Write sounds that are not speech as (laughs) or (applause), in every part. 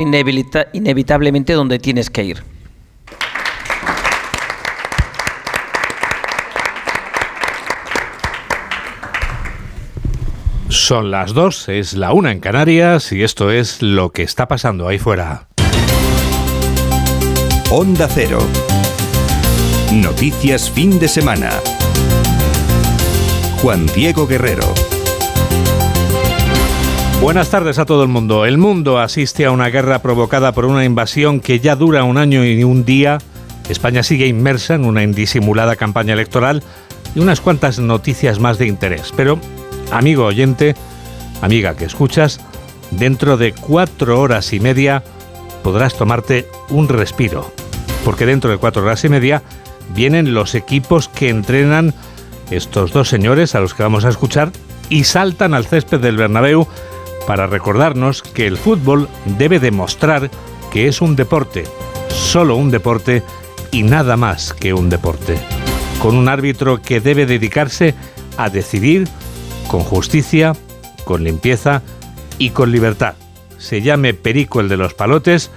inevitablemente donde tienes que ir. Son las dos, es la una en Canarias y esto es lo que está pasando ahí fuera. Onda Cero. Noticias fin de semana. Juan Diego Guerrero. Buenas tardes a todo el mundo. El mundo asiste a una guerra provocada por una invasión que ya dura un año y un día. España sigue inmersa en una indisimulada campaña electoral y unas cuantas noticias más de interés. Pero, amigo oyente, amiga que escuchas, dentro de cuatro horas y media podrás tomarte un respiro. Porque dentro de cuatro horas y media vienen los equipos que entrenan estos dos señores a los que vamos a escuchar y saltan al césped del Bernabéu para recordarnos que el fútbol debe demostrar que es un deporte, solo un deporte y nada más que un deporte, con un árbitro que debe dedicarse a decidir con justicia, con limpieza y con libertad. Se llame Perico el de los palotes,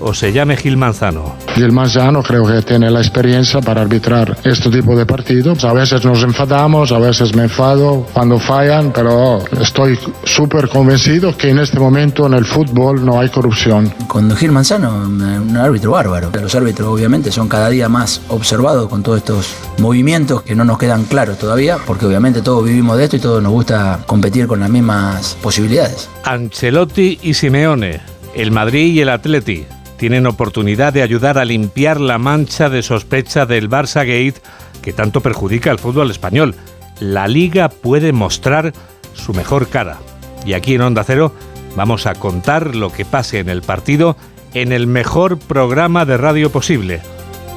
o se llame Gil Manzano. Gil Manzano creo que tiene la experiencia para arbitrar este tipo de partidos. A veces nos enfadamos, a veces me enfado cuando fallan, pero estoy súper convencido que en este momento en el fútbol no hay corrupción. Con Gil Manzano, un árbitro bárbaro. Los árbitros obviamente son cada día más observados con todos estos movimientos que no nos quedan claros todavía, porque obviamente todos vivimos de esto y todos nos gusta competir con las mismas posibilidades. Ancelotti y Simeone, el Madrid y el Atleti tienen oportunidad de ayudar a limpiar la mancha de sospecha del Barça Gate que tanto perjudica al fútbol español. La liga puede mostrar su mejor cara. Y aquí en Onda Cero vamos a contar lo que pase en el partido en el mejor programa de radio posible,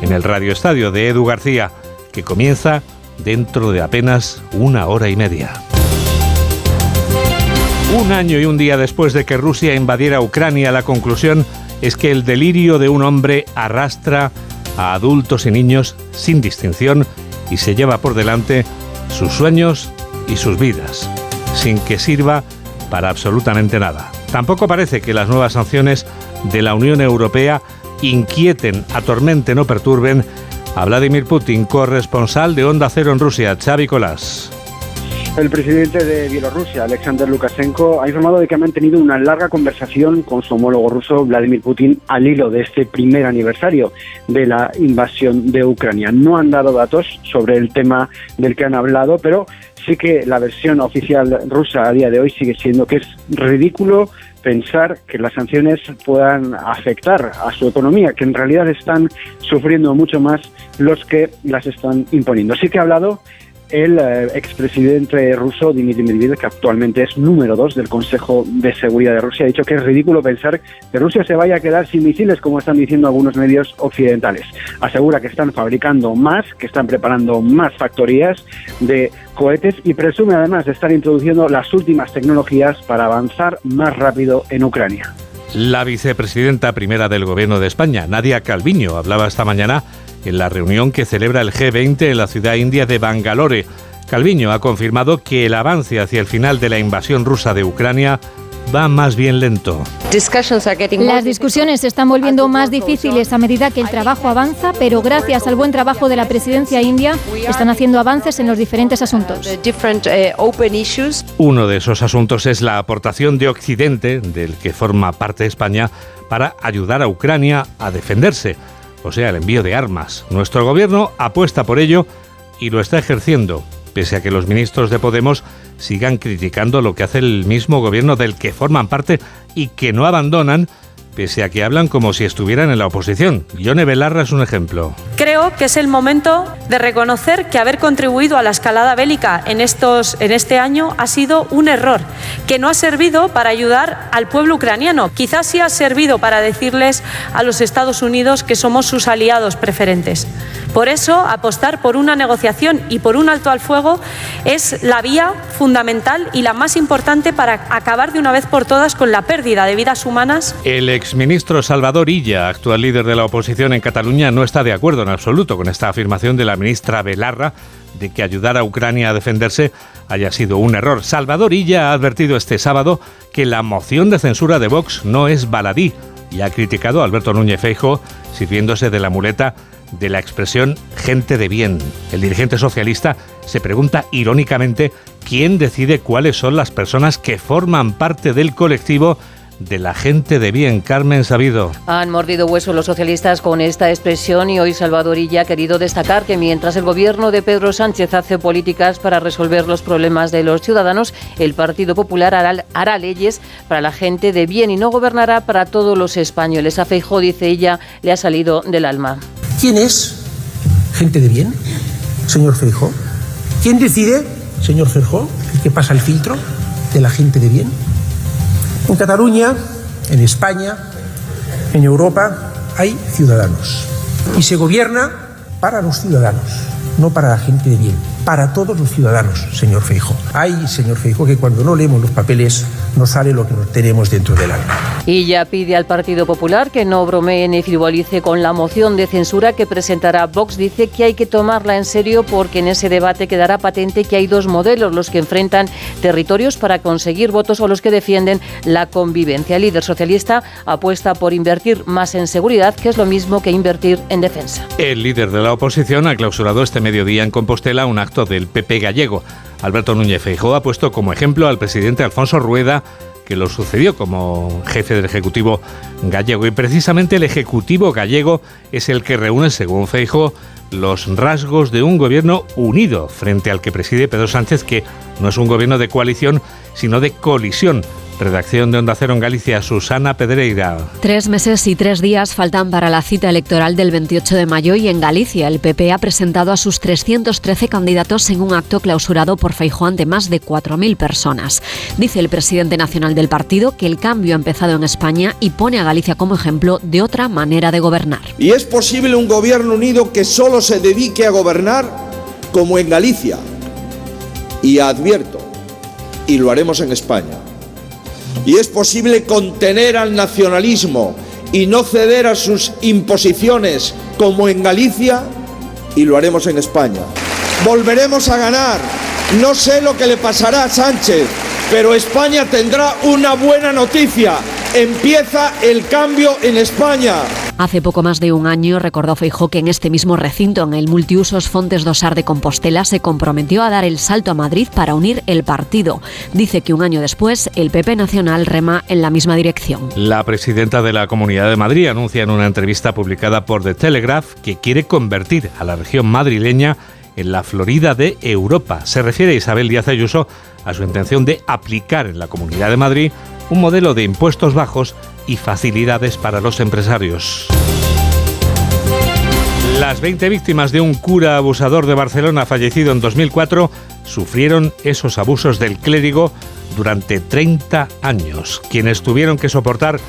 en el Radio Estadio de Edu García, que comienza dentro de apenas una hora y media. Un año y un día después de que Rusia invadiera Ucrania, la conclusión es que el delirio de un hombre arrastra a adultos y niños sin distinción y se lleva por delante sus sueños y sus vidas, sin que sirva para absolutamente nada. Tampoco parece que las nuevas sanciones de la Unión Europea inquieten, atormenten o perturben a Vladimir Putin, corresponsal de Onda Cero en Rusia, Xavi Colás. El presidente de Bielorrusia, Alexander Lukashenko, ha informado de que ha mantenido una larga conversación con su homólogo ruso, Vladimir Putin, al hilo de este primer aniversario de la invasión de Ucrania. No han dado datos sobre el tema del que han hablado, pero sí que la versión oficial rusa a día de hoy sigue siendo que es ridículo pensar que las sanciones puedan afectar a su economía, que en realidad están sufriendo mucho más los que las están imponiendo. Sí que ha hablado el eh, expresidente ruso Dmitry Medvedev, que actualmente es número dos del Consejo de Seguridad de Rusia, ha dicho que es ridículo pensar que Rusia se vaya a quedar sin misiles, como están diciendo algunos medios occidentales. Asegura que están fabricando más, que están preparando más factorías de cohetes y presume además de estar introduciendo las últimas tecnologías para avanzar más rápido en Ucrania. La vicepresidenta primera del Gobierno de España, Nadia Calviño, hablaba esta mañana en la reunión que celebra el G20 en la ciudad india de Bangalore. Calviño ha confirmado que el avance hacia el final de la invasión rusa de Ucrania va más bien lento. Las discusiones se están volviendo más difíciles a medida que el trabajo avanza, pero gracias al buen trabajo de la presidencia india están haciendo avances en los diferentes asuntos. Uno de esos asuntos es la aportación de Occidente, del que forma parte España, para ayudar a Ucrania a defenderse o sea, el envío de armas. Nuestro gobierno apuesta por ello y lo está ejerciendo, pese a que los ministros de Podemos sigan criticando lo que hace el mismo gobierno del que forman parte y que no abandonan pese a que hablan como si estuvieran en la oposición. Yone Belarra es un ejemplo. Creo que es el momento de reconocer que haber contribuido a la escalada bélica en, estos, en este año ha sido un error, que no ha servido para ayudar al pueblo ucraniano. Quizás sí ha servido para decirles a los Estados Unidos que somos sus aliados preferentes. Por eso, apostar por una negociación y por un alto al fuego es la vía fundamental y la más importante para acabar de una vez por todas con la pérdida de vidas humanas. El exministro Salvador Illa, actual líder de la oposición en Cataluña, no está de acuerdo en absoluto con esta afirmación de la ministra Belarra de que ayudar a Ucrania a defenderse haya sido un error. Salvador Illa ha advertido este sábado que la moción de censura de Vox no es baladí y ha criticado a Alberto Núñez Feijo sirviéndose de la muleta de la expresión gente de bien. El dirigente socialista se pregunta irónicamente quién decide cuáles son las personas que forman parte del colectivo de la gente de bien, Carmen Sabido. Han mordido hueso los socialistas con esta expresión y hoy Salvador Illa ha querido destacar que mientras el gobierno de Pedro Sánchez hace políticas para resolver los problemas de los ciudadanos, el Partido Popular hará, hará leyes para la gente de bien y no gobernará para todos los españoles. A Feijó, dice ella, le ha salido del alma. ¿Quién es gente de bien, señor Feijó? ¿Quién decide, señor Feijó, que pasa el filtro de la gente de bien? En Cataluña, en España, en Europa, hay ciudadanos. Y se gobierna para los ciudadanos, no para la gente de bien para todos los ciudadanos, señor Feijo. Hay, señor Feijo, que cuando no leemos los papeles no sale lo que tenemos dentro del alma. Y ya pide al Partido Popular que no bromee ni frivolice con la moción de censura que presentará Vox. Dice que hay que tomarla en serio porque en ese debate quedará patente que hay dos modelos, los que enfrentan territorios para conseguir votos o los que defienden la convivencia. El líder socialista apuesta por invertir más en seguridad, que es lo mismo que invertir en defensa. El líder de la oposición ha clausurado este mediodía en Compostela un acto del PP gallego. Alberto Núñez Feijóo ha puesto como ejemplo al presidente Alfonso Rueda, que lo sucedió como jefe del Ejecutivo gallego. Y precisamente el Ejecutivo gallego es el que reúne, según Feijóo, los rasgos de un gobierno unido frente al que preside Pedro Sánchez, que no es un gobierno de coalición, sino de colisión Redacción de Onda Cero en Galicia, Susana Pedreira. Tres meses y tres días faltan para la cita electoral del 28 de mayo y en Galicia el PP ha presentado a sus 313 candidatos en un acto clausurado por Feijóo ante más de 4.000 personas. Dice el presidente nacional del partido que el cambio ha empezado en España y pone a Galicia como ejemplo de otra manera de gobernar. Y es posible un gobierno unido que solo se dedique a gobernar como en Galicia. Y advierto, y lo haremos en España y es posible contener al nacionalismo y no ceder a sus imposiciones como en Galicia y lo haremos en España. Volveremos a ganar. No sé lo que le pasará a Sánchez, pero España tendrá una buena noticia. Empieza el cambio en España. Hace poco más de un año recordó Feijó que en este mismo recinto, en el multiusos Fontes Dosar de Compostela, se comprometió a dar el salto a Madrid para unir el partido. Dice que un año después el PP Nacional rema en la misma dirección. La presidenta de la Comunidad de Madrid anuncia en una entrevista publicada por The Telegraph que quiere convertir a la región madrileña en la Florida de Europa. Se refiere Isabel Díaz Ayuso a su intención de aplicar en la Comunidad de Madrid un modelo de impuestos bajos y facilidades para los empresarios. Las 20 víctimas de un cura abusador de Barcelona fallecido en 2004 sufrieron esos abusos del clérigo durante 30 años. Quienes tuvieron que soportar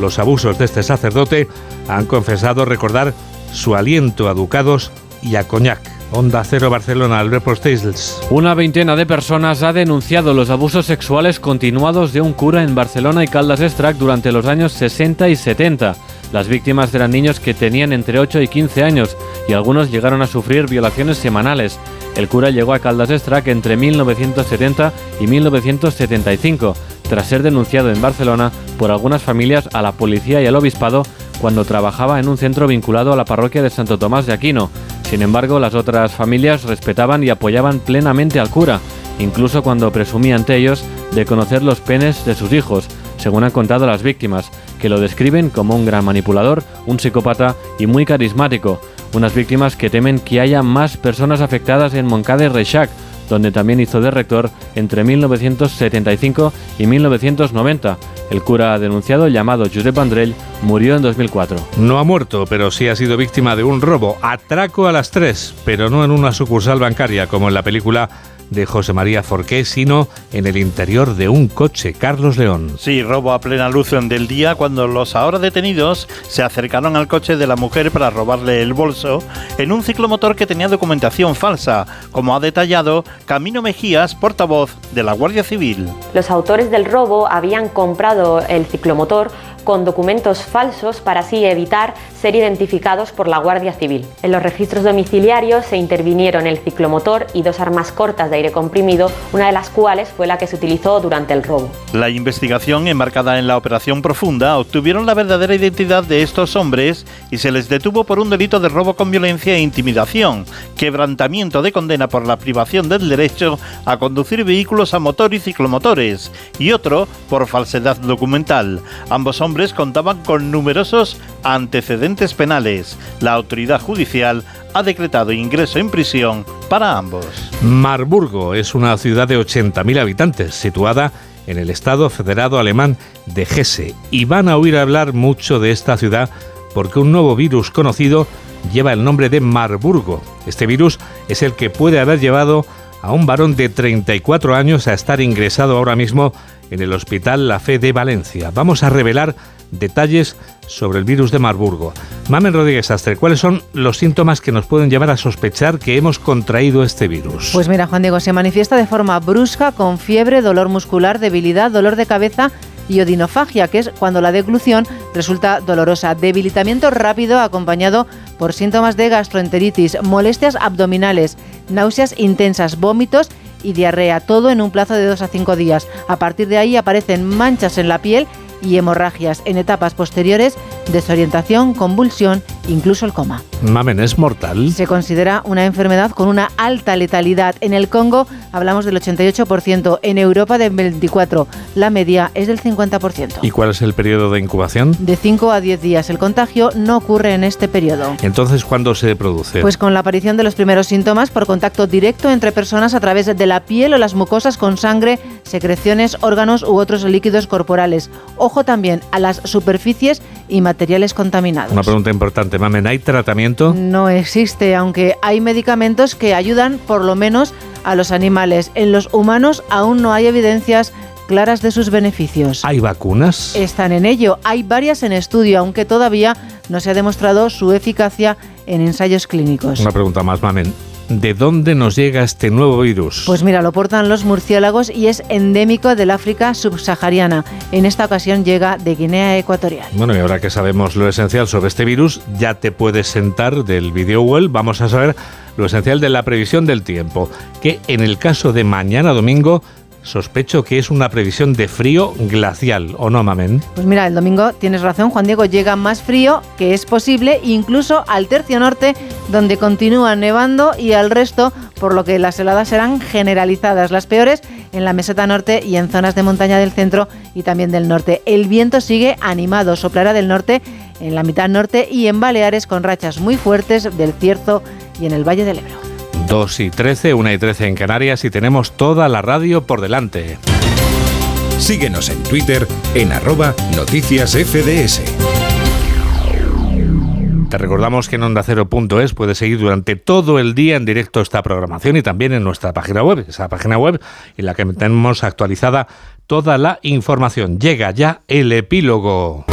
los abusos de este sacerdote han confesado recordar su aliento a ducados y a coñac. Onda Cero Barcelona, Albert Postels. Una veintena de personas ha denunciado los abusos sexuales continuados de un cura en Barcelona y Caldas Estrac durante los años 60 y 70. Las víctimas eran niños que tenían entre 8 y 15 años y algunos llegaron a sufrir violaciones semanales. El cura llegó a Caldas Estrac entre 1970 y 1975, tras ser denunciado en Barcelona por algunas familias a la policía y al obispado cuando trabajaba en un centro vinculado a la parroquia de Santo Tomás de Aquino. Sin embargo, las otras familias respetaban y apoyaban plenamente al cura, incluso cuando presumía ante ellos de conocer los penes de sus hijos, según han contado las víctimas, que lo describen como un gran manipulador, un psicópata y muy carismático. Unas víctimas que temen que haya más personas afectadas en Moncada y Reixac, donde también hizo de rector entre 1975 y 1990. El cura denunciado, llamado Josep Andrell, murió en 2004. No ha muerto, pero sí ha sido víctima de un robo. Atraco a las tres, pero no en una sucursal bancaria como en la película de José María Forqué, sino en el interior de un coche. Carlos León. Sí, robo a plena luz del día cuando los ahora detenidos se acercaron al coche de la mujer para robarle el bolso en un ciclomotor que tenía documentación falsa, como ha detallado Camino Mejías, portavoz de la Guardia Civil. Los autores del robo habían comprado el ciclomotor con documentos falsos para así evitar ser identificados por la Guardia Civil. En los registros domiciliarios se intervinieron el ciclomotor y dos armas cortas de aire comprimido, una de las cuales fue la que se utilizó durante el robo. La investigación enmarcada en la Operación Profunda obtuvieron la verdadera identidad de estos hombres y se les detuvo por un delito de robo con violencia e intimidación, quebrantamiento de condena por la privación del derecho a conducir vehículos a motor y ciclomotores, y otro por falsedad documental. Ambos hombres contaban con numerosos antecedentes penales. La autoridad judicial ha decretado ingreso en prisión para ambos. Marburgo es una ciudad de 80.000 habitantes, situada en el Estado Federado Alemán de Hesse, y van a oír hablar mucho de esta ciudad porque un nuevo virus conocido lleva el nombre de Marburgo. Este virus es el que puede haber llevado a un varón de 34 años a estar ingresado ahora mismo en el Hospital La Fe de Valencia. Vamos a revelar detalles sobre el virus de Marburgo. Mamen Rodríguez Astre, ¿cuáles son los síntomas que nos pueden llevar a sospechar que hemos contraído este virus? Pues mira, Juan Diego, se manifiesta de forma brusca con fiebre, dolor muscular, debilidad, dolor de cabeza y odinofagia, que es cuando la deglución resulta dolorosa. Debilitamiento rápido acompañado por síntomas de gastroenteritis, molestias abdominales, náuseas intensas, vómitos y diarrea, todo en un plazo de 2 a 5 días. A partir de ahí aparecen manchas en la piel y hemorragias en etapas posteriores, desorientación, convulsión, incluso el coma. Mamen, ¿es mortal? Se considera una enfermedad con una alta letalidad. En el Congo hablamos del 88%, en Europa del 24%, la media es del 50%. ¿Y cuál es el periodo de incubación? De 5 a 10 días. El contagio no ocurre en este periodo. Entonces, ¿cuándo se produce? Pues con la aparición de los primeros síntomas por contacto directo entre personas a través de la piel o las mucosas con sangre, secreciones, órganos u otros líquidos corporales. Ojo también a las superficies y materiales contaminados. Una pregunta importante, Mamen, ¿hay tratamiento? No existe, aunque hay medicamentos que ayudan por lo menos a los animales. En los humanos aún no hay evidencias claras de sus beneficios. ¿Hay vacunas? Están en ello. Hay varias en estudio, aunque todavía no se ha demostrado su eficacia en ensayos clínicos. Una pregunta más, Mamen. ¿De dónde nos llega este nuevo virus? Pues mira, lo portan los murciélagos y es endémico del África subsahariana. En esta ocasión llega de Guinea Ecuatorial. Bueno, y ahora que sabemos lo esencial sobre este virus, ya te puedes sentar del video web. Vamos a saber lo esencial de la previsión del tiempo, que en el caso de mañana domingo sospecho que es una previsión de frío glacial, ¿o no, Mamen? Pues mira, el domingo tienes razón, Juan Diego, llega más frío que es posible, incluso al tercio norte, donde continúa nevando, y al resto, por lo que las heladas serán generalizadas, las peores en la meseta norte y en zonas de montaña del centro y también del norte. El viento sigue animado, soplará del norte en la mitad norte y en Baleares con rachas muy fuertes del Cierzo y en el Valle del Ebro. 2 y 13, 1 y 13 en Canarias y tenemos toda la radio por delante. Síguenos en Twitter en arroba noticias FDS. Te recordamos que en ondacero.es puedes seguir durante todo el día en directo esta programación y también en nuestra página web, esa página web en la que tenemos actualizada toda la información. Llega ya el epílogo.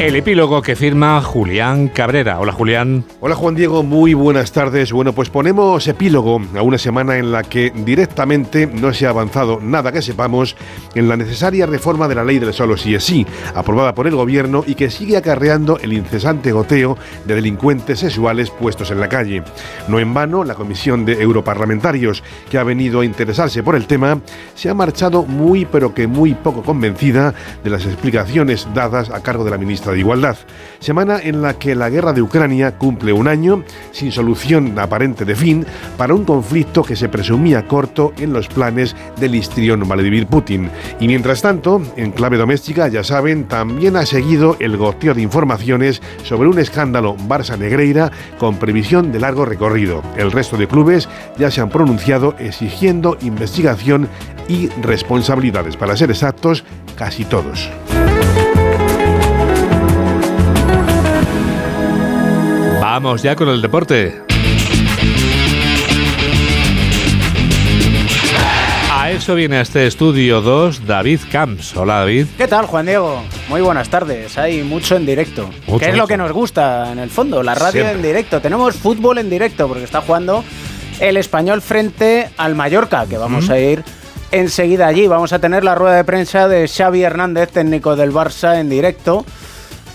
El epílogo que firma Julián Cabrera. Hola Julián. Hola Juan Diego, muy buenas tardes. Bueno, pues ponemos epílogo a una semana en la que directamente no se ha avanzado nada que sepamos en la necesaria reforma de la ley del solo sí es sí, aprobada por el gobierno y que sigue acarreando el incesante goteo de delincuentes sexuales puestos en la calle. No en vano, la comisión de europarlamentarios que ha venido a interesarse por el tema se ha marchado muy pero que muy poco convencida de las explicaciones dadas a cargo de la ministra de Igualdad. Semana en la que la guerra de Ucrania cumple un año sin solución aparente de fin para un conflicto que se presumía corto en los planes del histrión Vladimir Putin. Y mientras tanto, en clave doméstica, ya saben, también ha seguido el goteo de informaciones sobre un escándalo Barça Negreira con previsión de largo recorrido. El resto de clubes ya se han pronunciado exigiendo investigación y responsabilidades. Para ser exactos, casi todos. Vamos ya con el deporte. A eso viene a este estudio 2 David Camps. Hola David. ¿Qué tal Juan Diego? Muy buenas tardes. Hay mucho en directo. Mucho, ¿Qué es lo mucho. que nos gusta en el fondo? La radio Siempre. en directo. Tenemos fútbol en directo porque está jugando el español frente al Mallorca, que vamos Mm. a ir enseguida allí. Vamos a tener la rueda de prensa de Xavi Hernández, técnico del Barça, en directo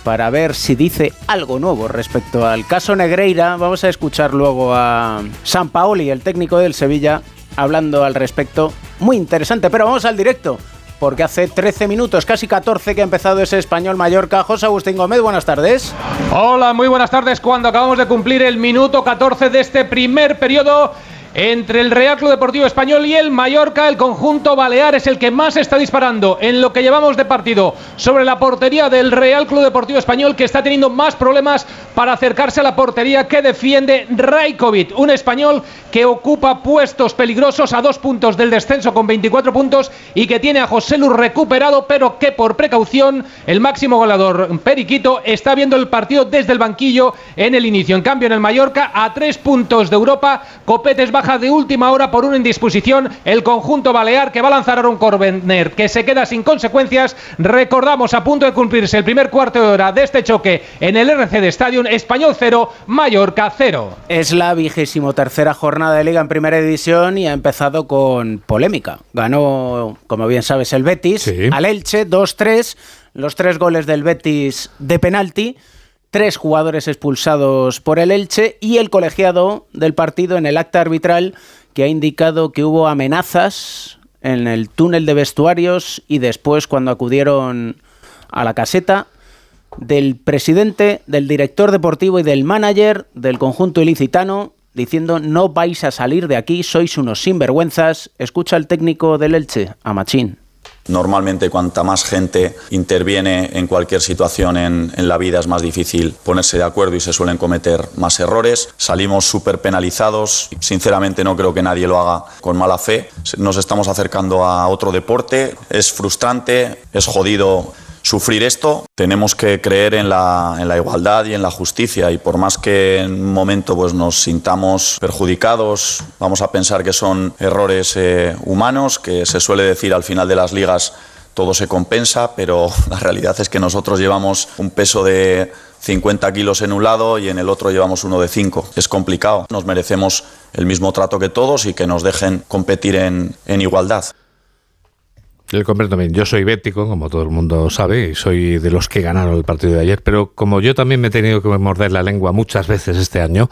para ver si dice algo nuevo respecto al caso Negreira. Vamos a escuchar luego a San Paoli, el técnico del Sevilla, hablando al respecto. Muy interesante, pero vamos al directo. Porque hace 13 minutos, casi 14, que ha empezado ese español Mallorca. José Agustín Gómez, buenas tardes. Hola, muy buenas tardes. Cuando acabamos de cumplir el minuto 14 de este primer periodo entre el Real Club Deportivo Español y el Mallorca, el conjunto balear es el que más está disparando en lo que llevamos de partido sobre la portería del Real Club Deportivo Español, que está teniendo más problemas para acercarse a la portería que defiende Rajkovic, un español que ocupa puestos peligrosos a dos puntos del descenso con 24 puntos y que tiene a José Lu recuperado, pero que por precaución el máximo goleador Periquito está viendo el partido desde el banquillo en el inicio. En cambio, en el Mallorca, a tres puntos de Europa, Copetes baja de última hora por una indisposición el conjunto balear que va a lanzar a un Corbener que se queda sin consecuencias. Recordamos a punto de cumplirse el primer cuarto de hora de este choque en el RC de Stadium, Español 0, Mallorca 0. Es la vigésimo tercera jornada de liga en primera división y ha empezado con polémica. Ganó, como bien sabes, el Betis al Elche 2-3, los tres goles del Betis de penalti tres jugadores expulsados por el Elche y el colegiado del partido en el acta arbitral que ha indicado que hubo amenazas en el túnel de vestuarios y después cuando acudieron a la caseta del presidente, del director deportivo y del manager del conjunto ilicitano diciendo no vais a salir de aquí, sois unos sinvergüenzas. Escucha el técnico del Elche, a Machín. Normalmente cuanta más gente interviene en cualquier situación en, la vida es más difícil ponerse de acuerdo y se suelen cometer más errores. Salimos súper penalizados. Sinceramente no creo que nadie lo haga con mala fe. Nos estamos acercando a otro deporte. Es frustrante, es jodido sufrir esto, tenemos que creer en la, en la, igualdad y en la justicia y por más que en un momento pues, nos sintamos perjudicados, vamos a pensar que son errores eh, humanos, que se suele decir al final de las ligas todo se compensa, pero (laughs) la realidad es que nosotros llevamos un peso de 50 kilos en un lado y en el otro llevamos uno de 5. Es complicado, nos merecemos el mismo trato que todos y que nos dejen competir en, en igualdad. El bien. Yo soy bético, como todo el mundo sabe, y soy de los que ganaron el partido de ayer, pero como yo también me he tenido que morder la lengua muchas veces este año,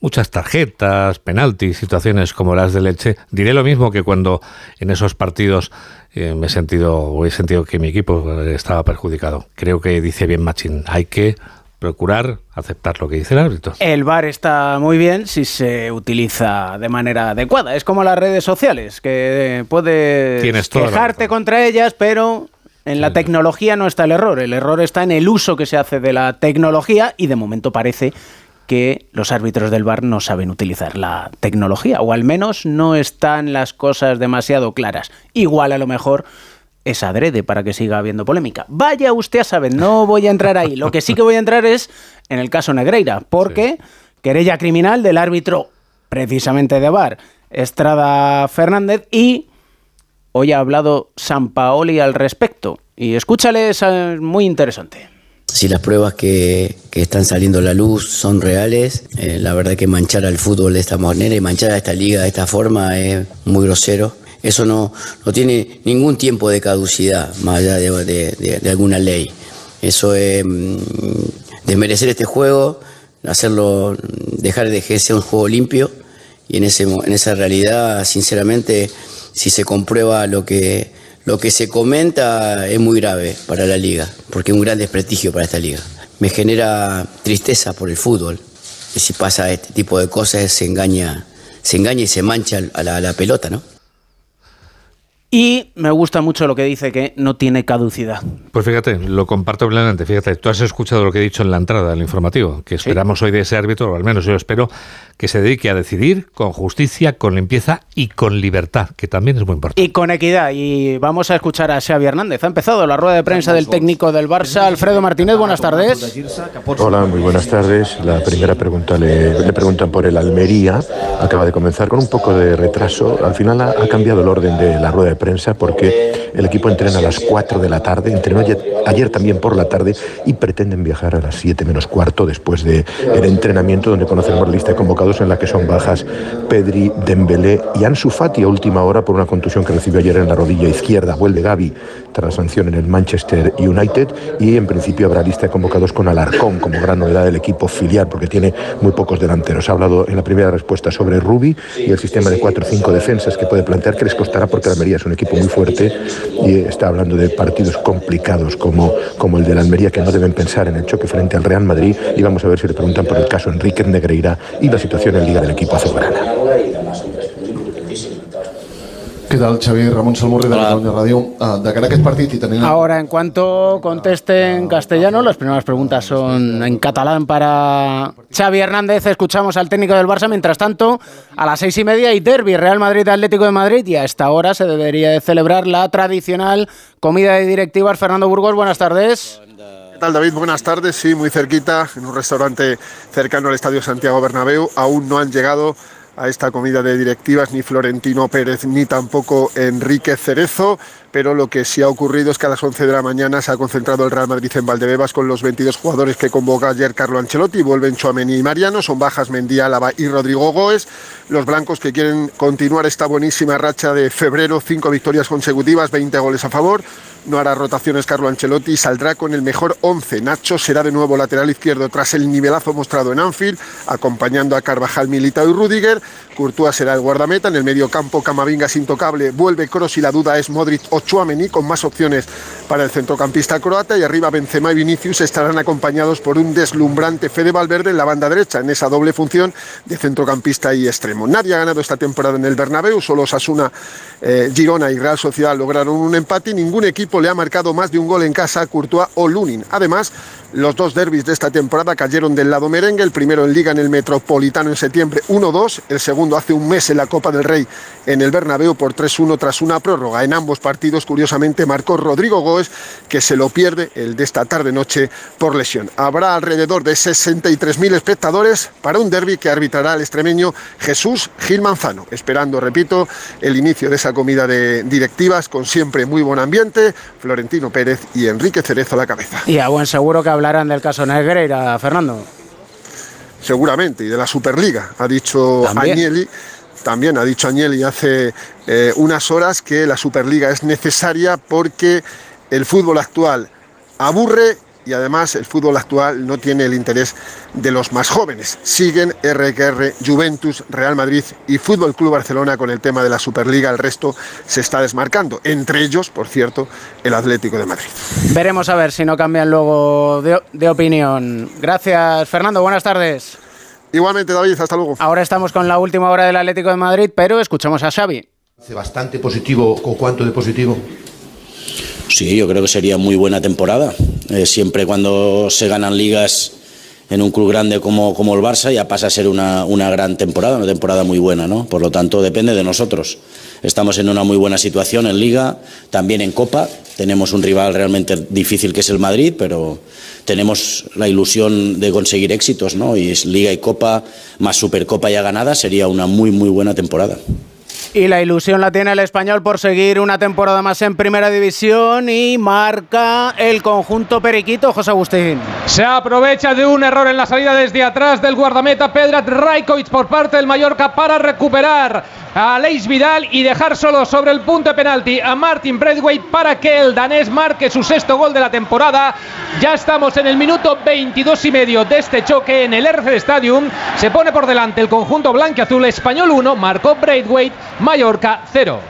muchas tarjetas, penaltis, situaciones como las de leche, diré lo mismo que cuando en esos partidos eh, me he sentido o he sentido que mi equipo estaba perjudicado. Creo que dice bien Machín, hay que procurar aceptar lo que dice el árbitro. El VAR está muy bien si se utiliza de manera adecuada. Es como las redes sociales, que puedes quejarte contra ellas, pero en la tecnología no está el error. El error está en el uso que se hace de la tecnología y de momento parece que los árbitros del VAR no saben utilizar la tecnología, o al menos no están las cosas demasiado claras. Igual a lo mejor es adrede para que siga habiendo polémica. Vaya usted a saber, no voy a entrar ahí. Lo que sí que voy a entrar es en el caso Negreira, porque querella criminal del árbitro precisamente de Bar, Estrada Fernández, y hoy ha hablado San Paoli al respecto. Y escúchale, es muy interesante. Si las pruebas que, están saliendo a la luz son reales, eh, la verdad que manchar al fútbol de esta manera y manchar a esta liga de esta forma es muy grosero. Eso no, no tiene ningún tiempo de caducidad, más allá de, alguna ley. Eso es mm, desmerecer este juego, hacerlo, dejar de ejercer un juego limpio y en, ese, en esa realidad, sinceramente, si se comprueba lo que, lo que se comenta, es muy grave para la liga, porque es un gran desprestigio para esta liga. Me genera tristeza por el fútbol. Y si pasa este tipo de cosas, se engaña, se engaña y se mancha la, a la pelota, ¿no? Y me gusta mucho lo que dice que no tiene caducidad. Pues fíjate, lo comparto plenamente. Fíjate, tú has escuchado lo que he dicho en la entrada del informativo, que esperamos hoy de ese árbitro, o al menos yo espero, que se dedique a decidir con justicia, con limpieza y con libertad, que también es muy importante. Y con equidad. Y vamos a escuchar a Xavi Hernández. Ha empezado la rueda de prensa del técnico del Barça, Alfredo Martínez. Buenas tardes. Hola, muy buenas tardes. La primera pregunta le, le preguntan por el Almería. Acaba de comenzar con un poco de retraso. Al final ha, ha cambiado el orden de la rueda de prensa porque el equipo entrena a las 4 de la tarde, entrenó ayer, también por la tarde y pretenden viajar a las 7 menos cuarto después del entrenamiento donde conocemos la lista de convocados en la que son bajas Pedri, Dembélé y Ansu Fati a última hora por una contusión que recibió ayer en la rodilla izquierda. Vuelve Gaby tras la sanción en el Manchester United y en principio habrá lista de convocados con Alarcón como gran novedad del equipo filial porque tiene muy pocos delanteros. Ha hablado en la primera respuesta sobre Rubi y el sistema de 4 o 5 defensas que puede plantear que les costará porque Almería es un equipo muy fuerte y está hablando de partidos complicados como, como el de la Almería que no deben pensar en el choque frente al Real Madrid y vamos a ver si le preguntan por el caso Enrique Negreira y la situación en Liga del equipo azulgrana. ¿Qué tal, Xavier? Ramón Salmorri de Cataluña Radio. Ah, de cara a aquest partit i tenint... Ahora, en cuanto conteste en castellano, las primeras preguntas son en catalán para Xavi Hernández. Escuchamos al técnico del Barça. Mientras tanto, a las seis y media hay derby Real Madrid-Atlético de Madrid y a esta hora se debería de celebrar la tradicional comida de directivas. Fernando Burgos, buenas tardes. ¿Qué tal David? Buenas tardes. Sí, muy cerquita, en un restaurante cercano al Estadio Santiago Bernabéu. Aún no han llegado a esta comida de directivas ni Florentino Pérez ni tampoco Enrique Cerezo, pero lo que sí ha ocurrido es que a las 11 de la mañana se ha concentrado el Real Madrid en Valdebebas con los 22 jugadores que convocó ayer Carlo Ancelotti, vuelven Chuameni y Mariano, son bajas Mendí, Álava y Rodrigo Goes, los blancos que quieren continuar esta buenísima racha de febrero, cinco victorias consecutivas, 20 goles a favor, no hará rotaciones Carlo Ancelotti saldrá con el mejor 11. Nacho será de nuevo lateral izquierdo tras el nivelazo mostrado en Anfield, acompañando a Carvajal, Militao y Rudiger. Courtois será el guardameta. En el medio campo, Camavinga intocable. Vuelve Kroos y la duda es Modric o Chouameni, con más opciones para el centrocampista croata. Y arriba Benzema y Vinicius estarán acompañados por un deslumbrante Fede Valverde en la banda derecha, en esa doble función de centrocampista y extremo. Nadie ha ganado esta temporada en el Bernabéu, solo Sasuna, eh, Girona y Real Sociedad lograron un empate y ningún equipo le ha marcado más de un gol en casa a Courtois o Lunin. Además, los dos derbis de esta temporada cayeron del lado merengue, el primero en Liga en el Metropolitano en septiembre 1-2, el segundo hace un mes en la Copa del Rey en el Bernabéu por 3-1 tras una prórroga. En ambos partidos, curiosamente, marcó Rodrigo Góez, que se lo pierde el de esta tarde-noche por lesión. Habrá alrededor de 63.000 espectadores para un derby que arbitrará el extremeño Jesús Gil Manzano, esperando, repito, el inicio de esa comida de directivas con siempre muy buen ambiente, Florentino Pérez y Enrique Cerezo a la cabeza. Y que hablarán del caso Negreira, Fernando. Seguramente, y de la Superliga, ha dicho Agnelli. También ha dicho Agnelli hace eh, unas horas que la Superliga es necesaria porque el fútbol actual aburre y además el fútbol actual no tiene el interés de los más jóvenes. Siguen RQR, Juventus, Real Madrid y Fútbol Club Barcelona con el tema de la Superliga. El resto se está desmarcando, entre ellos, por cierto, el Atlético de Madrid. Veremos a ver si no cambian luego de, de opinión. Gracias, Fernando. Buenas tardes. Igualmente, David, hasta luego. Ahora estamos con la última hora del Atlético de Madrid, pero escuchamos a Xavi. Hace bastante positivo, ¿con cuánto de positivo? Sí, yo creo que sería muy buena temporada. Eh, siempre cuando se ganan ligas en un club grande como, como el Barça ya pasa a ser una, una, gran temporada, una temporada muy buena, ¿no? Por lo tanto, depende de nosotros. Estamos en una muy buena situación en Liga, también en Copa. Tenemos un rival realmente difícil que es el Madrid, pero tenemos la ilusión de conseguir éxitos, ¿no? Y Liga y Copa más Supercopa ya ganada sería una muy, muy buena temporada. Y la ilusión la tiene el español por seguir una temporada más en primera división y marca el conjunto periquito, José Agustín. Se aprovecha de un error en la salida desde atrás del guardameta Pedrat Rajkovic por parte del Mallorca para recuperar a Leis Vidal y dejar solo sobre el punto de penalti a Martin Braithwaite para que el danés marque su sexto gol de la temporada. Ya estamos en el minuto 22 y medio de este choque en el RC Stadium. Se pone por delante el conjunto blanco-azul español 1, marcó Braithwaite, Mallorca 0.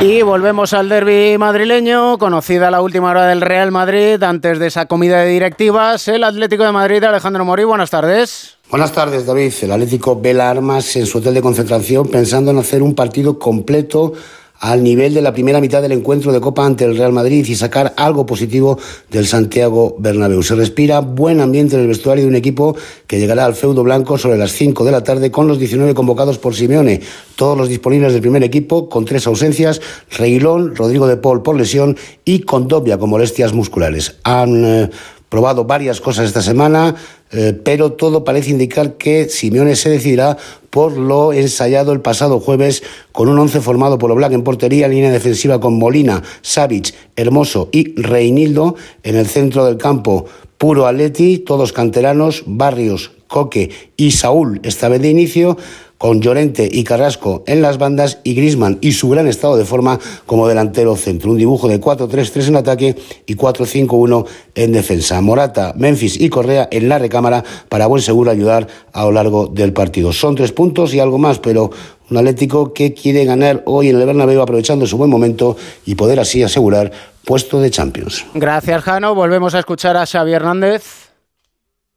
Y volvemos al derby madrileño, conocida la última hora del Real Madrid, antes de esa comida de directivas, el Atlético de Madrid, Alejandro Morí, buenas tardes. Buenas tardes, David. El Atlético vela armas en su hotel de concentración pensando en hacer un partido completo al nivel de la primera mitad del encuentro de Copa ante el Real Madrid y sacar algo positivo del Santiago Bernabéu. Se respira buen ambiente en el vestuario de un equipo que llegará al feudo blanco sobre las 5 de la tarde con los 19 convocados por Simeone, todos los disponibles del primer equipo con tres ausencias, Reguilón, Rodrigo de Paul por lesión y Condobia con molestias musculares. Han eh, probado varias cosas esta semana, eh, pero todo parece indicar que Simeone se decidirá por lo ensayado el pasado jueves con un once formado por Oblak en portería, línea defensiva con Molina, Savic, Hermoso y Reinildo en el centro del campo. Puro Atleti, todos canteranos, Barrios, Coque y Saúl esta vez de inicio con Llorente y Carrasco en las bandas y Grisman y su gran estado de forma como delantero centro. Un dibujo de 4-3-3 en ataque y 4-5-1 en defensa. Morata, Memphis y Correa en la recámara para buen seguro ayudar a lo largo del partido. Son tres puntos y algo más, pero un Atlético que quiere ganar hoy en el Bernabéu aprovechando su buen momento y poder así asegurar puesto de Champions. Gracias, Jano. Volvemos a escuchar a Xavi Hernández.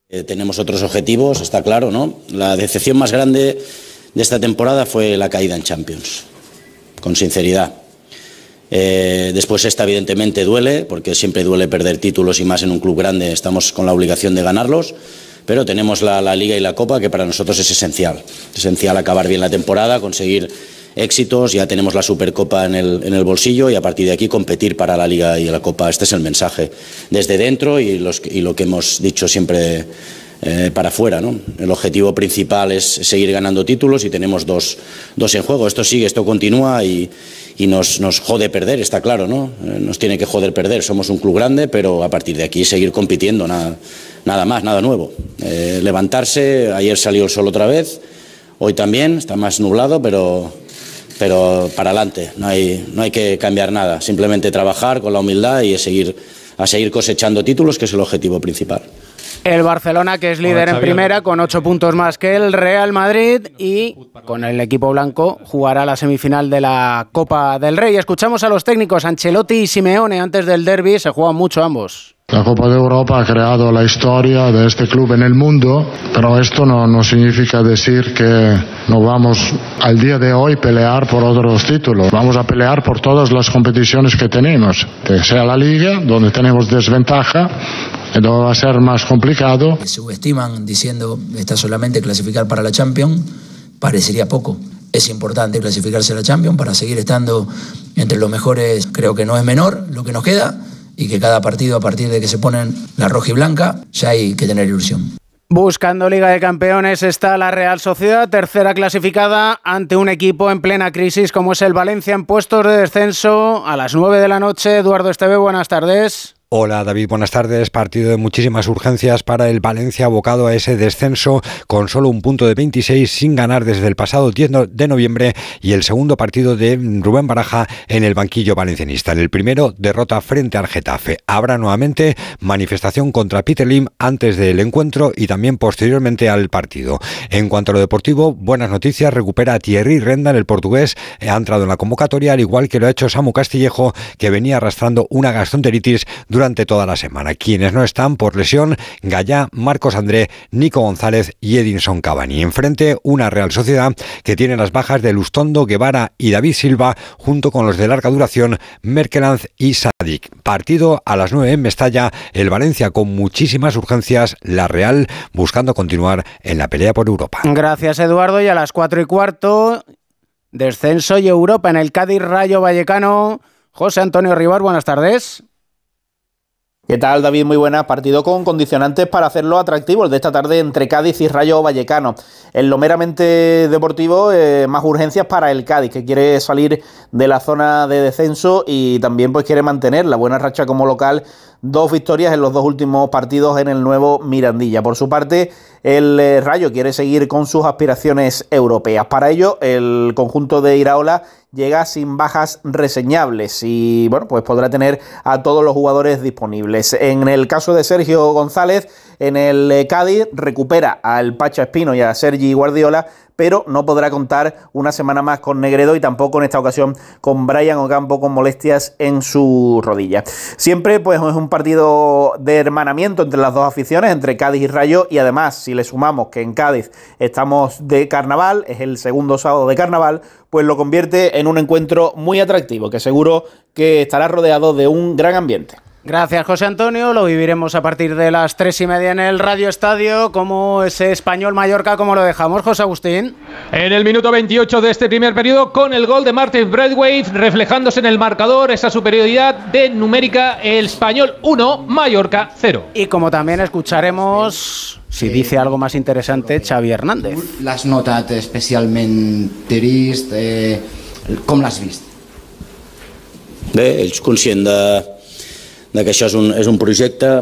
Eh, tenemos otros objetivos, está claro, ¿no? La decepción más grande de esta temporada fue la caída en Champions, con sinceridad. Eh, después esta evidentemente duele, porque siempre duele perder títulos y más en un club grande estamos con la obligación de ganarlos, pero tenemos la, Liga y la Copa que para nosotros es esencial. esencial acabar bien la temporada, conseguir éxitos, ya tenemos la Supercopa en el, en el bolsillo y a partir de aquí competir para la Liga y la Copa. Este es el mensaje desde dentro y, los, y lo que hemos dicho siempre eh, para afuera. ¿no? El objetivo principal es seguir ganando títulos y tenemos dos, dos en juego. Esto sigue, esto continúa y, y nos, nos, jode perder, está claro, ¿no? Eh, nos tiene que joder perder. Somos un club grande, pero a partir de aquí seguir compitiendo, nada, nada más, nada nuevo. Eh, levantarse, ayer salió el sol otra vez, hoy también, está más nublado, pero, pero para adelante, no hay, no hay que cambiar nada, simplemente trabajar con la humildad y seguir, a seguir cosechando títulos, que es el objetivo principal. El Barcelona, que es líder en primera, con ocho puntos más que el Real Madrid y con el equipo blanco jugará la semifinal de la Copa del Rey. Escuchamos a los técnicos Ancelotti y Simeone antes del derby, se juegan mucho ambos. La Copa de Europa ha creado la historia de este club en el mundo, pero esto no, no significa decir que no vamos al día de hoy pelear por otros títulos. Vamos a pelear por todas las competiciones que tenemos, que sea la liga, donde tenemos desventaja, no va a ser más complicado. Se subestiman diciendo está solamente clasificar para la Champions, parecería poco. Es importante clasificarse a la Champions para seguir estando entre los mejores, creo que no es menor lo que nos queda y que cada partido a partir de que se ponen la roja y blanca ya hay que tener ilusión. Buscando Liga de Campeones está la Real Sociedad, tercera clasificada ante un equipo en plena crisis como es el Valencia en puestos de descenso a las 9 de la noche. Eduardo Esteve, buenas tardes. Hola David, buenas tardes. Partido de muchísimas urgencias para el Valencia abocado a ese descenso con solo un punto de 26 sin ganar desde el pasado 10 de noviembre y el segundo partido de Rubén Baraja en el banquillo valencianista. En el primero, derrota frente al Getafe. Habrá nuevamente manifestación contra Peter Lim antes del encuentro y también posteriormente al partido. En cuanto a lo deportivo, buenas noticias. Recupera Thierry Renda, el portugués. Ha entrado en la convocatoria, al igual que lo ha hecho Samu Castillejo, que venía arrastrando una gastroenteritis durante toda la semana. Quienes no están por lesión, Gallá, Marcos André, Nico González y Edinson Cavani. Enfrente, una Real Sociedad que tiene las bajas de Lustondo, Guevara y David Silva, junto con los de larga duración, Merkelanz y Sadik. Partido a las 9 en Mestalla, el Valencia con muchísimas urgencias, la Real buscando continuar en la pelea por Europa. Gracias Eduardo y a las 4 y cuarto, descenso y Europa en el Cádiz Rayo Vallecano. José Antonio Rivar, buenas tardes. ¿Qué tal, David? Muy buena. Partido con condicionantes para hacerlo atractivo el de esta tarde entre Cádiz y Rayo Vallecano. En lo meramente deportivo, eh, más urgencias para el Cádiz, que quiere salir de la zona de descenso y también pues quiere mantener la buena racha como local dos victorias en los dos últimos partidos en el nuevo Mirandilla. Por su parte, el eh, Rayo quiere seguir con sus aspiraciones europeas. Para ello, el conjunto de Iraola llega sin bajas reseñables y bueno, pues podrá tener a todos los jugadores disponibles. En el caso de Sergio González, en el eh, Cádiz recupera al Pacha Espino y a Sergi Guardiola, pero no podrá contar una semana más con Negredo y tampoco en esta ocasión con Brian Ocampo con molestias en su rodilla. Siempre pues es un partido de hermanamiento entre las dos aficiones, entre Cádiz y Rayo y además si le sumamos que en Cádiz estamos de carnaval, es el segundo sábado de carnaval, pues lo convierte en un encuentro muy atractivo que seguro que estará rodeado de un gran ambiente. Gracias, José Antonio. Lo viviremos a partir de las tres y media en el Radio Estadio. como ese español Mallorca? ¿Cómo lo dejamos, José Agustín? En el minuto 28 de este primer periodo, con el gol de Martin Bradway, reflejándose en el marcador esa superioridad de numérica, el español 1, Mallorca 0. Y como también escucharemos, si dice algo más interesante, Xavi Hernández. L'has notat especialment trist? Eh, com l'has vist? Bé, ell és conscient de, de que això és un, és un projecte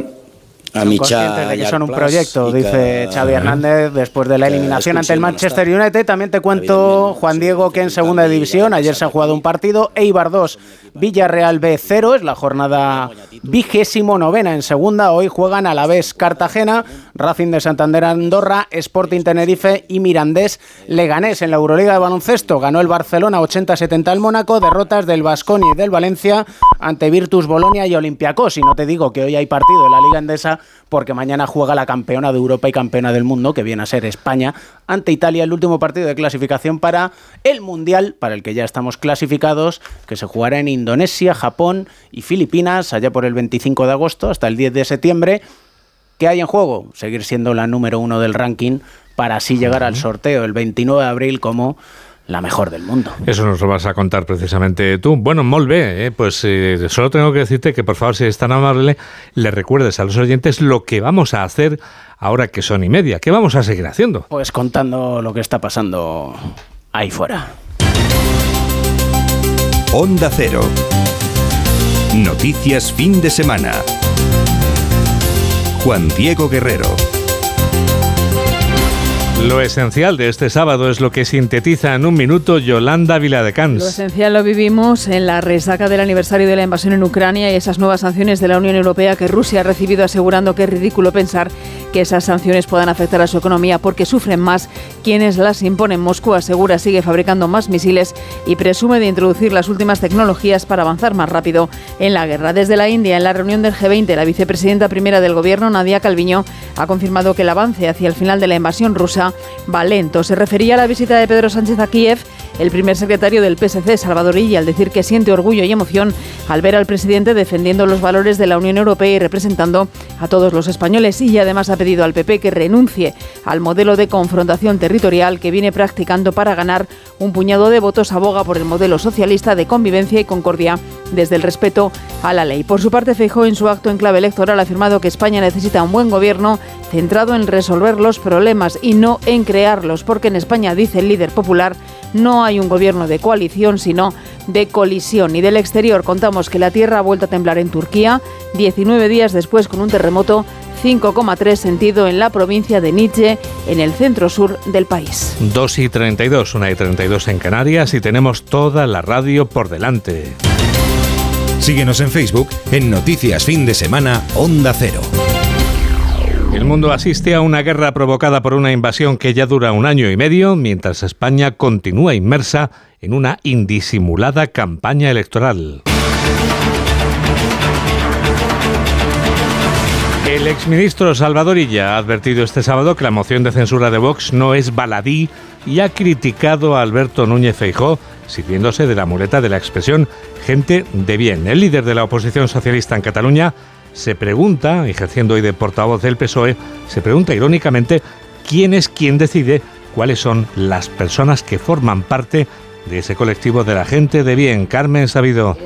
a mitjà de que son un proyecto, dice Xavi Hernández después de la eliminación ante el Manchester United. También te cuento, Juan Diego, que en segunda división ayer se ha jugado un partido, Eibar 2, Villarreal B 0, es la jornada vigésimo novena en segunda. Hoy juegan a la vez Cartagena, Racing de Santander Andorra, Sporting Tenerife y Mirandés Leganés. En la Euroliga de baloncesto ganó el Barcelona 80-70 al Mónaco, derrotas del Vasconi y del Valencia ante Virtus Bolonia y Olympiacos. Y no te digo que hoy hay partido en la Liga Endesa porque mañana juega la campeona de Europa y campeona del mundo, que viene a ser España, ante Italia, el último partido de clasificación para el Mundial, para el que ya estamos clasificados, que se jugará en Indonesia, Japón y Filipinas, allá por el 25 de agosto hasta el 10 de septiembre. ¿Qué hay en juego? Seguir siendo la número uno del ranking para así llegar al sorteo el 29 de abril como la mejor del mundo. Eso nos lo vas a contar precisamente tú. Bueno, molt eh? pues eh, solo tengo que decirte que por favor, si es tan amable, le recuerdes a los oyentes lo que vamos a hacer ahora que son y media. ¿Qué vamos a seguir haciendo? Pues contando lo que está pasando ahí fuera. Onda Cero. Noticias fin de semana. Juan Diego Guerrero. Lo esencial de este sábado es lo que sintetiza en un minuto Yolanda Viladecans. Lo esencial lo vivimos en la resaca del aniversario de la invasión en Ucrania y esas nuevas sanciones de la Unión Europea que Rusia ha recibido asegurando que es ridículo pensar que esas sanciones puedan afectar a su economía porque sufren más quienes las imponen. Moscú asegura sigue fabricando más misiles y presume de introducir las últimas tecnologías para avanzar más rápido en la guerra. Desde la India, en la reunión del G20, la vicepresidenta primera del gobierno, Nadia Calviño, ha confirmado que el avance hacia el final de la invasión rusa va lento. Se refería a la visita de Pedro Sánchez a Kiev, el primer secretario del PSC, Salvador Illa, al decir que siente orgullo y emoción al ver al presidente defendiendo los valores de la Unión Europea y representando a todos los españoles. Y además ha pedido al PP que renuncie al modelo de confrontación territorial que viene practicando para ganar un puñado de votos. Aboga por el modelo socialista de convivencia y concordia desde el respeto a la ley. Por su parte, Feijóo en su acto en clave electoral ha afirmado que España necesita un buen gobierno centrado en resolver los problemas y no en crearlos, porque en España, dice el líder popular, no hay un gobierno de coalición, sino de colisión. Y del exterior contamos que la tierra ha vuelto a temblar en Turquía, 19 días después con un terremoto 5,3 sentido en la provincia de Nietzsche, en el centro sur del país. 2 y 32, 1 y 32 en Canarias y tenemos toda la radio por delante. Síguenos en Facebook en Noticias Fin de Semana Onda Cero. El mundo asiste a una guerra provocada por una invasión que ya dura un año y medio, mientras España continúa inmersa en una indisimulada campaña electoral. El exministro Salvador Illa ha advertido este sábado que la moción de censura de Vox no es baladí y ha criticado a Alberto Núñez Feijó sirviéndose de la muleta de la expresión gente de bien. El líder de la oposición socialista en Cataluña se pregunta, ejerciendo hoy de portavoz del PSOE, se pregunta irónicamente quién es quien decide cuáles son las personas que forman parte de ese colectivo de la gente de bien. Carmen Sabido.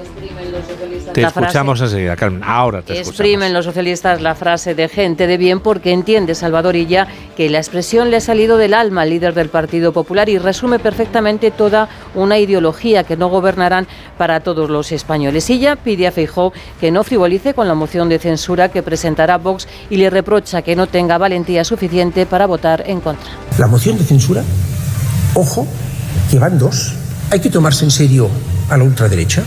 Te escuchamos enseguida, Carmen. Ahora te Exprimen los socialistas la frase de gente de bien porque entiende Salvador Illa que la expresión le ha salido del alma al líder del Partido Popular y resume perfectamente toda una ideología que no gobernarán para todos los españoles. Illa pide a Feijó que no frivolice con la moción de censura que presentará Vox y le reprocha que no tenga valentía suficiente para votar en contra. La moción de censura, ojo, que van dos. Hay que tomarse en serio a la ultraderecha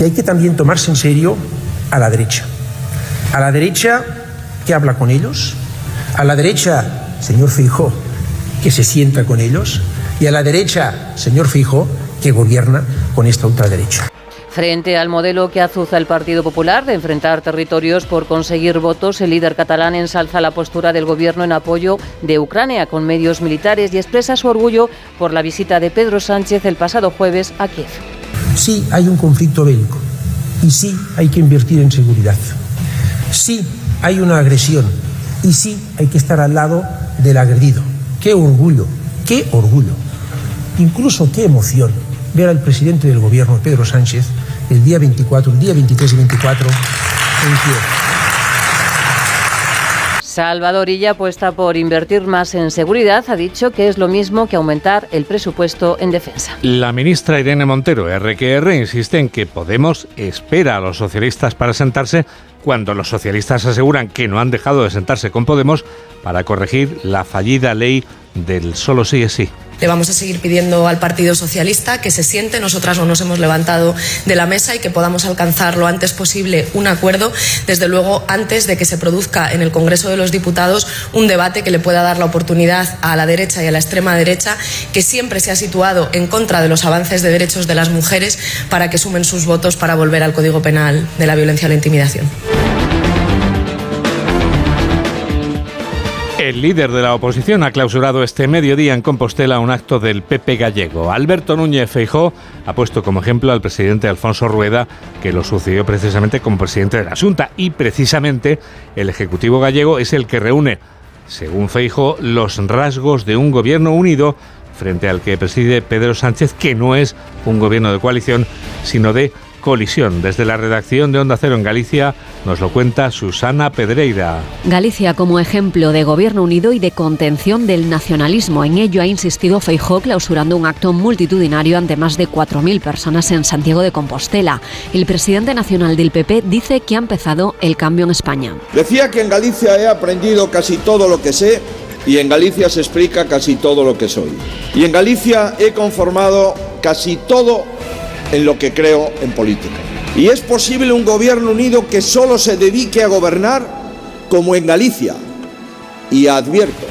y hay que también tomarse en serio a la derecha. A la derecha que habla con ellos, a la derecha, señor Fijo, que se sienta con ellos, y a la derecha, señor Fijo, que gobierna con esta ultraderecha. Frente al modelo que azuza el Partido Popular de enfrentar territorios por conseguir votos, el líder catalán ensalza la postura del gobierno en apoyo de Ucrania con medios militares y expresa su orgullo por la visita de Pedro Sánchez el pasado jueves a Kiev. Sí, hay un conflicto bélico, Y sí, hay que invertir en seguridad. Sí, hay una agresión. Y sí, hay que estar al lado del agredido. Qué orgullo, qué orgullo. Incluso qué emoción ver al presidente del gobierno, Pedro Sánchez, el día 24, el día 23 y 24 en. Salvador Illa apuesta por invertir más en seguridad. Ha dicho que es lo mismo que aumentar el presupuesto en defensa. La ministra Irene Montero, RQR, insiste en que Podemos espera a los socialistas para sentarse cuando los socialistas aseguran que no han dejado de sentarse con Podemos para corregir la fallida ley del solo sí es sí. Le vamos a seguir pidiendo al Partido Socialista que se siente. Nosotras no nos hemos levantado de la mesa y que podamos alcanzar lo antes posible un acuerdo, desde luego antes de que se produzca en el Congreso de los Diputados un debate que le pueda dar la oportunidad a la derecha y a la extrema derecha, que siempre se ha situado en contra de los avances de derechos de las mujeres, para que sumen sus votos para volver al Código Penal de la violencia o la intimidación. El líder de la oposición ha clausurado este mediodía en Compostela un acto del PP gallego. Alberto Núñez Feijó ha puesto como ejemplo al presidente Alfonso Rueda, que lo sucedió precisamente como presidente de la Junta. Y precisamente el Ejecutivo gallego es el que reúne, según Feijó, los rasgos de un gobierno unido frente al que preside Pedro Sánchez, que no es un gobierno de coalición, sino de colisión. Desde la redacción de Onda Cero en Galicia nos lo cuenta Susana Pedreira. Galicia como ejemplo de gobierno unido y de contención del nacionalismo. En ello ha insistido Feijó clausurando un acto multitudinario ante más de 4.000 personas en Santiago de Compostela. El presidente nacional del PP dice que ha empezado el cambio en España. Decía que en Galicia he aprendido casi todo lo que sé y en Galicia se explica casi todo lo que soy. Y en Galicia he conformado casi todo en lo que creo en política. Y es posible un gobierno unido que solo se dedique a gobernar como en Galicia. Y advierto,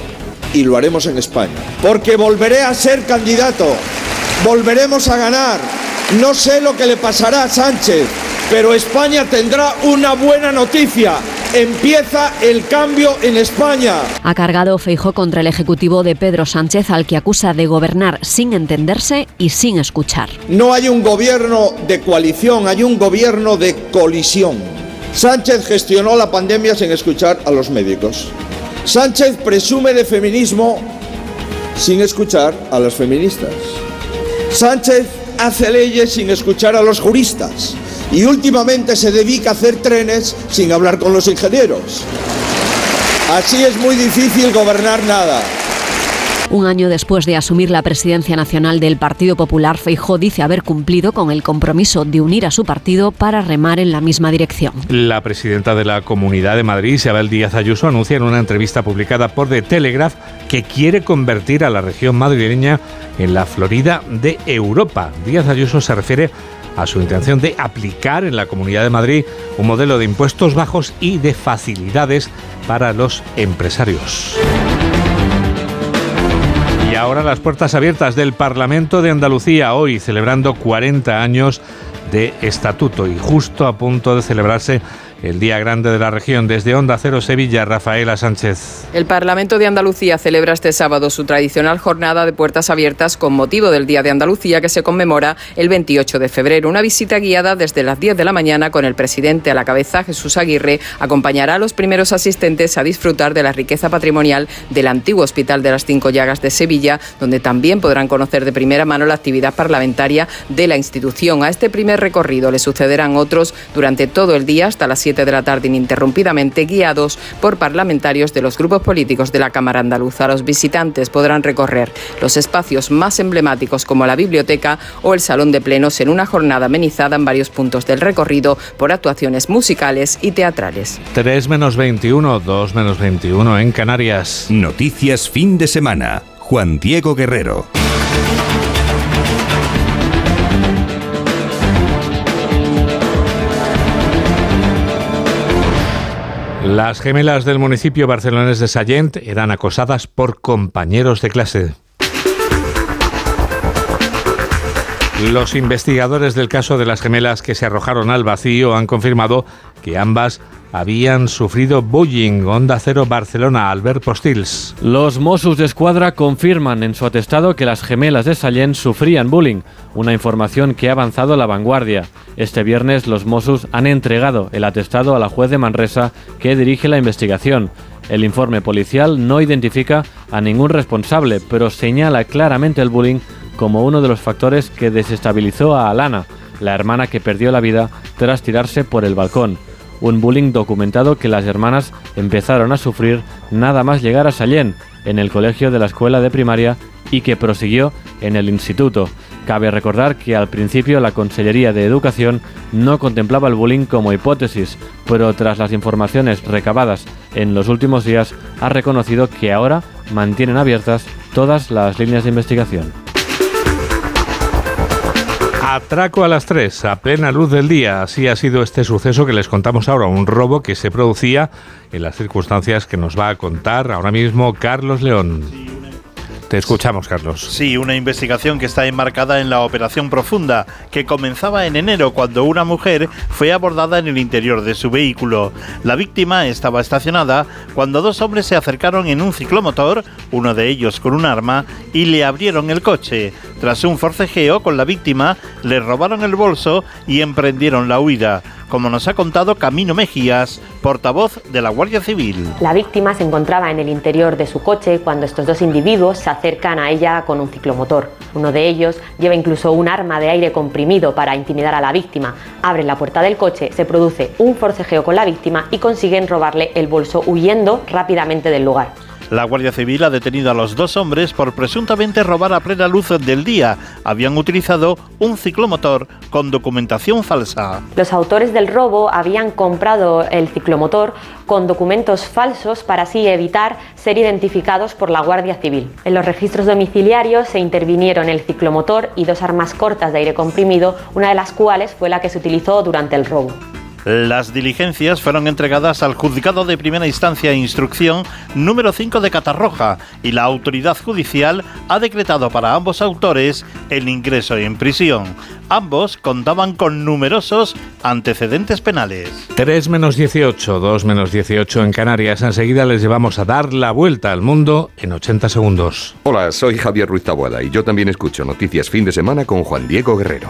y lo haremos en España, porque volveré a ser candidato, volveremos a ganar. No sé lo que le pasará a Sánchez, pero España tendrá una buena noticia. Empieza el cambio en España. Ha cargado Feijo contra el Ejecutivo de Pedro Sánchez, al que acusa de gobernar sin entenderse y sin escuchar. No hay un gobierno de coalición, hay un gobierno de colisión. Sánchez gestionó la pandemia sin escuchar a los médicos. Sánchez presume de feminismo sin escuchar a las feministas. Sánchez hace leyes sin escuchar a los juristas y últimamente se dedica a hacer trenes sin hablar con los ingenieros. Así es muy difícil gobernar nada. Un año después de asumir la presidencia nacional del Partido Popular, Feijó dice haber cumplido con el compromiso de unir a su partido para remar en la misma dirección. La presidenta de la Comunidad de Madrid, Isabel Díaz Ayuso, anuncia en una entrevista publicada por The Telegraph que quiere convertir a la región madrileña en la Florida de Europa. Díaz Ayuso se refiere a su intención de aplicar en la Comunidad de Madrid un modelo de impuestos bajos y de facilidades para los empresarios. Y ahora las puertas abiertas del Parlamento de Andalucía, hoy celebrando 40 años de estatuto y justo a punto de celebrarse el día grande de la región. Desde Onda Cero Sevilla, Rafaela Sánchez. El Parlamento de Andalucía celebra este sábado su tradicional jornada de puertas abiertas con motivo del Día de Andalucía que se conmemora el 28 de febrero. Una visita guiada desde las 10 de la mañana con el presidente a la cabeza, Jesús Aguirre, acompañará a los primeros asistentes a disfrutar de la riqueza patrimonial del antiguo Hospital de las Cinco Llagas de Sevilla, donde también podrán conocer de primera mano la actividad parlamentaria de la institución. A este primer recorrido le sucederán otros durante todo el día hasta las de la tarde ininterrumpidamente, guiados por parlamentarios de los grupos políticos de la Cámara Andaluza. Los visitantes podrán recorrer los espacios más emblemáticos como la biblioteca o el salón de plenos en una jornada amenizada en varios puntos del recorrido por actuaciones musicales y teatrales. 3 menos 21, 2 menos 21 en Canarias. Noticias fin de semana. Juan Diego Guerrero. Las gemelas del municipio barcelonés de Sallent eran acosadas por compañeros de clase. Los investigadores del caso de las gemelas que se arrojaron al vacío han confirmado que ambas habían sufrido bullying. Onda Cero Barcelona, Albert Postils. Los Mossos de Escuadra confirman en su atestado que las gemelas de Sallent sufrían bullying, una información que ha avanzado la vanguardia. Este viernes los Mossos han entregado el atestado a la juez de Manresa que dirige la investigación. El informe policial no identifica a ningún responsable, pero señala claramente el bullying como uno de los factores que desestabilizó a Alana, la hermana que perdió la vida tras tirarse por el balcón un bullying documentado que las hermanas empezaron a sufrir nada más llegar a Sallén, en el colegio de la escuela de primaria y que prosiguió en el instituto. Cabe recordar que al principio la Consellería de Educación no contemplaba el bullying como hipótesis, pero tras las informaciones recabadas en los últimos días ha reconocido que ahora mantienen abiertas todas las líneas de investigación. Atraco a las 3, a plena luz del día. Así ha sido este suceso que les contamos ahora, un robo que se producía en las circunstancias que nos va a contar ahora mismo Carlos León. Te escuchamos, Carlos. Sí, una investigación que está enmarcada en la Operación Profunda, que comenzaba en enero cuando una mujer fue abordada en el interior de su vehículo. La víctima estaba estacionada cuando dos hombres se acercaron en un ciclomotor, uno de ellos con un arma, y le abrieron el coche. Tras un forcejeo con la víctima, le robaron el bolso y emprendieron la huida como nos ha contado Camino Mejías, portavoz de la Guardia Civil. La víctima se encontraba en el interior de su coche cuando estos dos individuos se acercan a ella con un ciclomotor. Uno de ellos lleva incluso un arma de aire comprimido para intimidar a la víctima. Abren la puerta del coche, se produce un forcejeo con la víctima y consiguen robarle el bolso huyendo rápidamente del lugar. La Guardia Civil ha detenido a los dos hombres por presuntamente robar a plena luz del día. Habían utilizado un ciclomotor con documentación falsa. Los autores del robo habían comprado el ciclomotor con documentos falsos para así evitar ser identificados por la Guardia Civil. En los registros domiciliarios se intervinieron el ciclomotor y dos armas cortas de aire comprimido, una de las cuales fue la que se utilizó durante el robo. Las diligencias fueron entregadas al Juzgado de Primera Instancia e Instrucción número 5 de Catarroja y la autoridad judicial ha decretado para ambos autores el ingreso en prisión. Ambos contaban con numerosos antecedentes penales. 3 menos 18, 2 menos 18 en Canarias. Enseguida les llevamos a dar la vuelta al mundo en 80 segundos. Hola, soy Javier Ruiz Tabuada y yo también escucho Noticias Fin de Semana con Juan Diego Guerrero.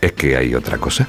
¿Es que hay otra cosa?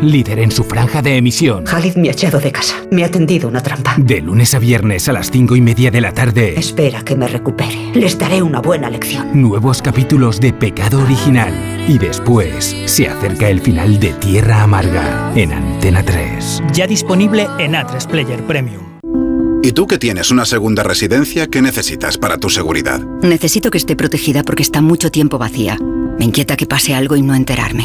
líder en su franja de emisión. Khalid me ha echado de casa. Me ha tendido una trampa. De lunes a viernes a las cinco y media de la tarde. Espera que me recupere. Les daré una buena lección. Nuevos capítulos de Pecado Original. Y después se acerca el final de Tierra Amarga en Antena 3. Ya disponible en A3 Player Premium. ¿Y tú que tienes una segunda residencia, qué necesitas para tu seguridad? Necesito que esté protegida porque está mucho tiempo vacía. Me inquieta que pase algo y no enterarme.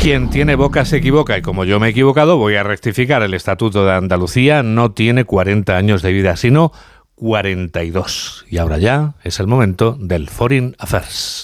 Quien tiene boca se equivoca y como yo me he equivocado voy a rectificar. El Estatuto de Andalucía no tiene 40 años de vida, sino 42. Y ahora ya es el momento del Foreign Affairs.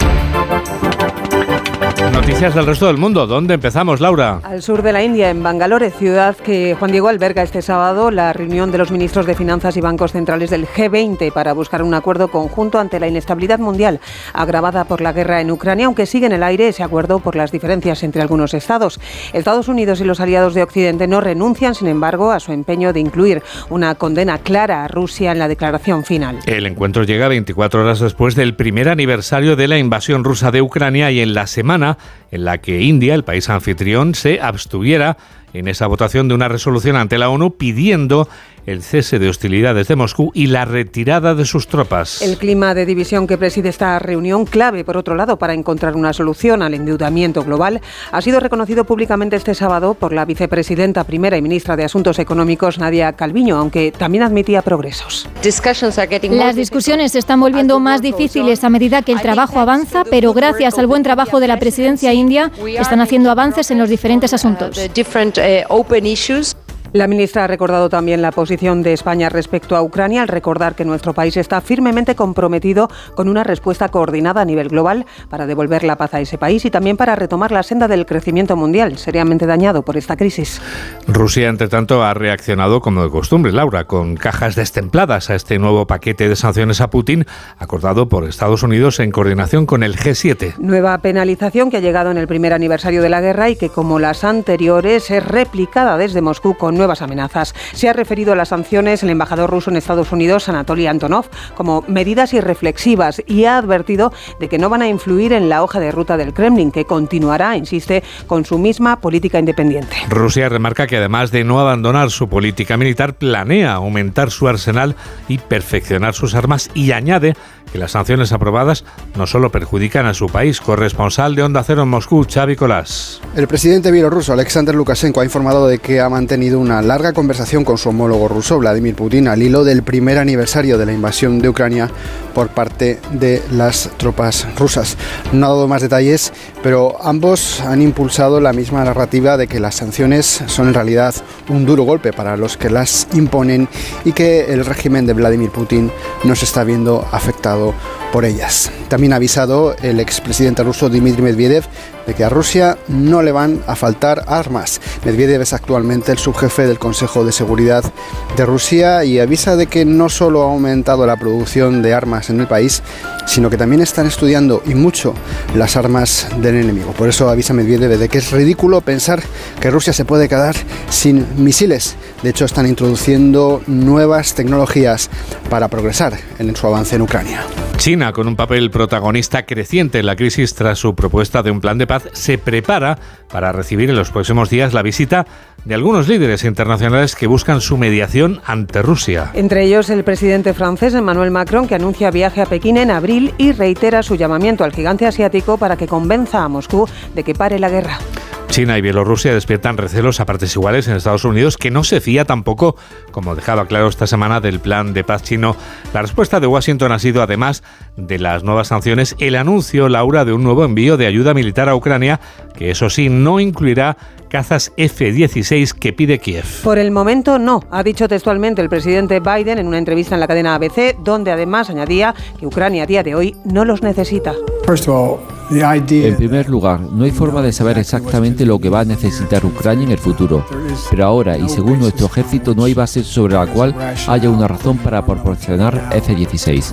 Noticias del resto del mundo. ¿Dónde empezamos, Laura? Al sur de la India, en Bangalore, ciudad que Juan Diego alberga este sábado la reunión de los ministros de Finanzas y bancos centrales del G20 para buscar un acuerdo conjunto ante la inestabilidad mundial agravada por la guerra en Ucrania, aunque sigue en el aire ese acuerdo por las diferencias entre algunos estados. Estados Unidos y los aliados de Occidente no renuncian, sin embargo, a su empeño de incluir una condena clara a Rusia en la declaración final. El encuentro llega 24 horas después del primer aniversario de la invasión rusa de Ucrania y en la semana en la que India, el país anfitrión, se abstuviera en esa votación de una resolución ante la ONU pidiendo el cese de hostilidades de Moscú y la retirada de sus tropas. El clima de división que preside esta reunión, clave por otro lado para encontrar una solución al endeudamiento global, ha sido reconocido públicamente este sábado por la vicepresidenta primera y ministra de Asuntos Económicos, Nadia Calviño, aunque también admitía progresos. Las discusiones se están volviendo más difíciles a medida que el trabajo avanza, pero gracias al buen trabajo de la presidencia india están haciendo avances en los diferentes asuntos. Eh, open issues. La ministra ha recordado también la posición de España respecto a Ucrania al recordar que nuestro país está firmemente comprometido con una respuesta coordinada a nivel global para devolver la paz a ese país y también para retomar la senda del crecimiento mundial, seriamente dañado por esta crisis. Rusia, entre tanto, ha reaccionado como de costumbre, Laura, con cajas destempladas a este nuevo paquete de sanciones a Putin acordado por Estados Unidos en coordinación con el G7. Nueva penalización que ha llegado en el primer aniversario de la guerra y que, como las anteriores, es replicada desde Moscú con nuevas amenazas. Se ha referido a las sanciones el embajador ruso en Estados Unidos, Anatoly Antonov, como medidas irreflexivas y ha advertido de que no van a influir en la hoja de ruta del Kremlin, que continuará, insiste, con su misma política independiente. Rusia remarca que además de no abandonar su política militar, planea aumentar su arsenal y perfeccionar sus armas y añade que las sanciones aprobadas no solo perjudican a su país. Corresponsal de Onda Cero en Moscú, Xavi Colás. El presidente bielorruso Alexander Lukashenko ha informado de que ha mantenido una larga conversación con su homólogo ruso, Vladimir Putin, al hilo del primer aniversario de la invasión de Ucrania por parte de las tropas rusas. No ha dado más detalles, pero ambos han impulsado la misma narrativa de que las sanciones son en realidad un duro golpe para los que las imponen y que el régimen de Vladimir Putin no se está viendo afectado por ellas. También ha avisado el expresidente ruso Dmitry Medvedev de que a Rusia no le van a faltar armas. Medvedev es actualmente el subjefe del Consejo de Seguridad de Rusia y avisa de que no solo ha aumentado la producción de armas en el país, sino que también están estudiando y mucho las armas del enemigo. Por eso avisa Medvedev de que es ridículo pensar que Rusia se puede quedar sin misiles. De hecho, están introduciendo nuevas tecnologías para progresar en su avance en Ucrania. China, con un papel protagonista creciente en la crisis tras su propuesta de un plan de paz, se prepara para recibir en los próximos días la visita de algunos líderes internacionales que buscan su mediación ante Rusia. Entre ellos el presidente francés Emmanuel Macron, que anuncia viaje a Pekín en abril y reitera su llamamiento al gigante asiático para que convenza a Moscú de que pare la guerra. China y Bielorrusia despiertan recelos a partes iguales en Estados Unidos, que no se fía tampoco, como dejaba claro esta semana, del plan de paz chino. La respuesta de Washington ha sido, además de las nuevas sanciones, el anuncio, Laura, de un nuevo envío de ayuda militar a Ucrania, que eso sí, no incluirá cazas F-16 que pide Kiev. Por el momento no, ha dicho textualmente el presidente Biden en una entrevista en la cadena ABC, donde además añadía que Ucrania a día de hoy no los necesita. En primer lugar, no hay forma de saber exactamente lo que va a necesitar Ucrania en el futuro, pero ahora y según nuestro ejército no hay base sobre la cual haya una razón para proporcionar F-16.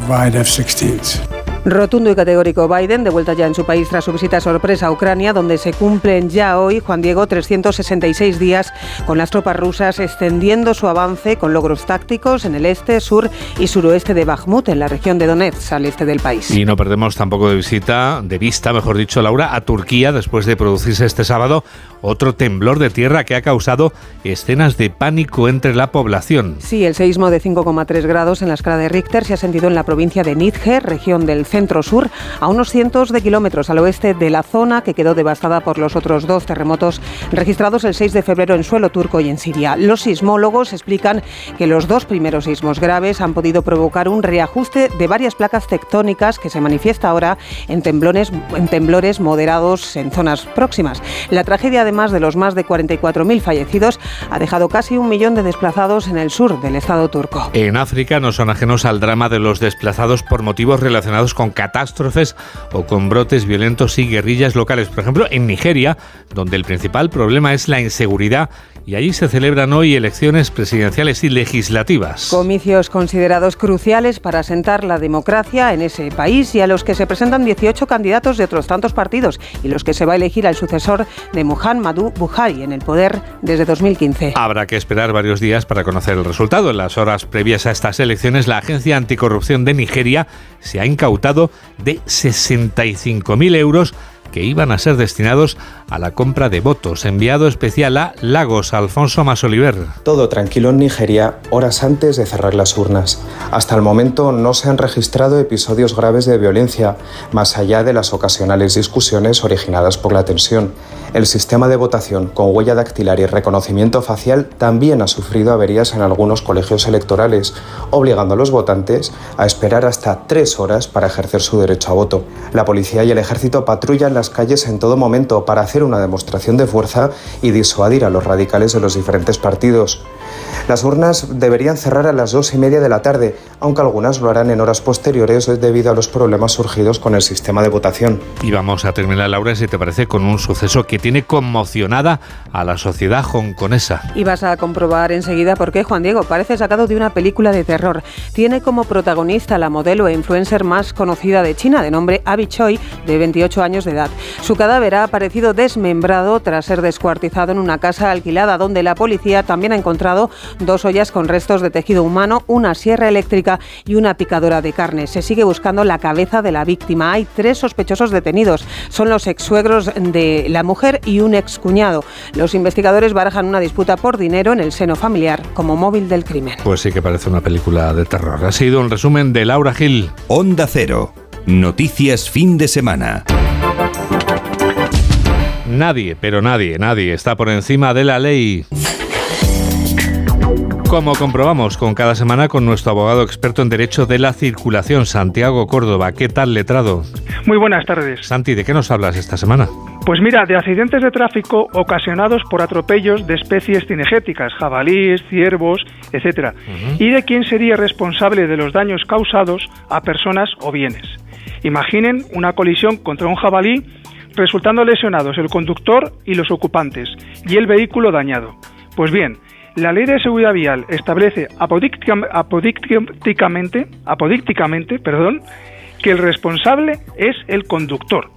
Rotundo y categórico Biden, de vuelta ya en su país tras su visita sorpresa a Ucrania, donde se cumplen ya hoy, Juan Diego, 366 días con las tropas rusas extendiendo su avance con logros tácticos en el este, sur y suroeste de Bakhmut, en la región de Donetsk, al este del país. Y no perdemos tampoco de visita, de vista, mejor dicho, Laura, a Turquía después de producirse este sábado otro temblor de tierra que ha causado escenas de pánico entre la población. Sí, el seísmo de 5,3 grados en la escala de Richter se ha sentido en la provincia de Nidje, región del centro-sur, a unos cientos de kilómetros al oeste de la zona que quedó devastada por los otros dos terremotos registrados el 6 de febrero en suelo turco y en Siria. Los sismólogos explican que los dos primeros sismos graves han podido provocar un reajuste de varias placas tectónicas que se manifiesta ahora en, temblores, moderados en zonas próximas. La tragedia, además de los más de 44.000 fallecidos, ha dejado casi un millón de desplazados en el sur del Estado turco. En África no son ajenos al drama de los desplazados por motivos relacionados con con catástrofes o con brotes violentos y guerrillas locales. Por ejemplo, en Nigeria, donde el principal problema es la inseguridad y allí se celebran hoy elecciones presidenciales y legislativas. Comicios considerados cruciales para asentar la democracia en ese país y a los que se presentan 18 candidatos de otros tantos partidos y los que se va a elegir al sucesor de Muhammadu Buhari en el poder desde 2015. Habrá que esperar varios días para conocer el resultado. En las horas previas a estas elecciones, la Agencia Anticorrupción de Nigeria se ha incautado de 65.000 euros que iban a ser destinados a la compra de votos. Enviado especial a Lagos, Alfonso Masoliver. Todo tranquilo en Nigeria horas antes de cerrar las urnas. Hasta el momento no se han registrado episodios graves de violencia, más allá de las ocasionales discusiones originadas por la tensión. El sistema de votación con huella dactilar y reconocimiento facial también ha sufrido averías en algunos colegios electorales, obligando a los votantes a esperar hasta tres horas para ejercer su derecho a voto. La policía y el ejército patrullan las calles en todo momento para hacer una demostración de fuerza y disuadir a los radicales de los diferentes partidos. Las urnas deberían cerrar a las dos y media de la tarde, aunque algunas lo harán en horas posteriores debido a los problemas surgidos con el sistema de votación. Y vamos a terminar, Laura, si te parece, con un suceso que tiene conmocionada a la sociedad hongkonesa. Y vas a comprobar enseguida por qué, Juan Diego, parece sacado de una película de terror. Tiene como protagonista la modelo e influencer más conocida de China, de nombre Abby Choi, de 28 años de edad. Su cadáver ha aparecido desmembrado tras ser descuartizado en una casa alquilada donde la policía también ha encontrado dos ollas con restos de tejido humano, una sierra eléctrica y una picadora de carne. Se sigue buscando la cabeza de la víctima. Hay tres sospechosos detenidos. Son los ex-suegros de la mujer y un excuñado. Los investigadores barajan una disputa por dinero en el seno familiar como móvil del crimen. Pues sí que parece una película de terror. Ha sido un resumen de Laura Gil. Onda Cero. Noticias fin de semana. Nadie, pero nadie, nadie está por encima de la ley. Como comprobamos con cada semana con nuestro abogado experto en Derecho de la Circulación, Santiago Córdoba. ¿Qué tal, letrado? Muy buenas tardes. Santi, ¿de qué nos hablas esta semana? Pues mira, de accidentes de tráfico ocasionados por atropellos de especies cinegéticas, jabalíes, ciervos, etcétera, y de quién sería responsable de los daños causados a personas o bienes. Imaginen una colisión contra un jabalí resultando lesionados el conductor y los ocupantes y el vehículo dañado. Pues bien, la Ley de Seguridad Vial establece apodícticamente, apodícticamente perdón, que el responsable es el conductor.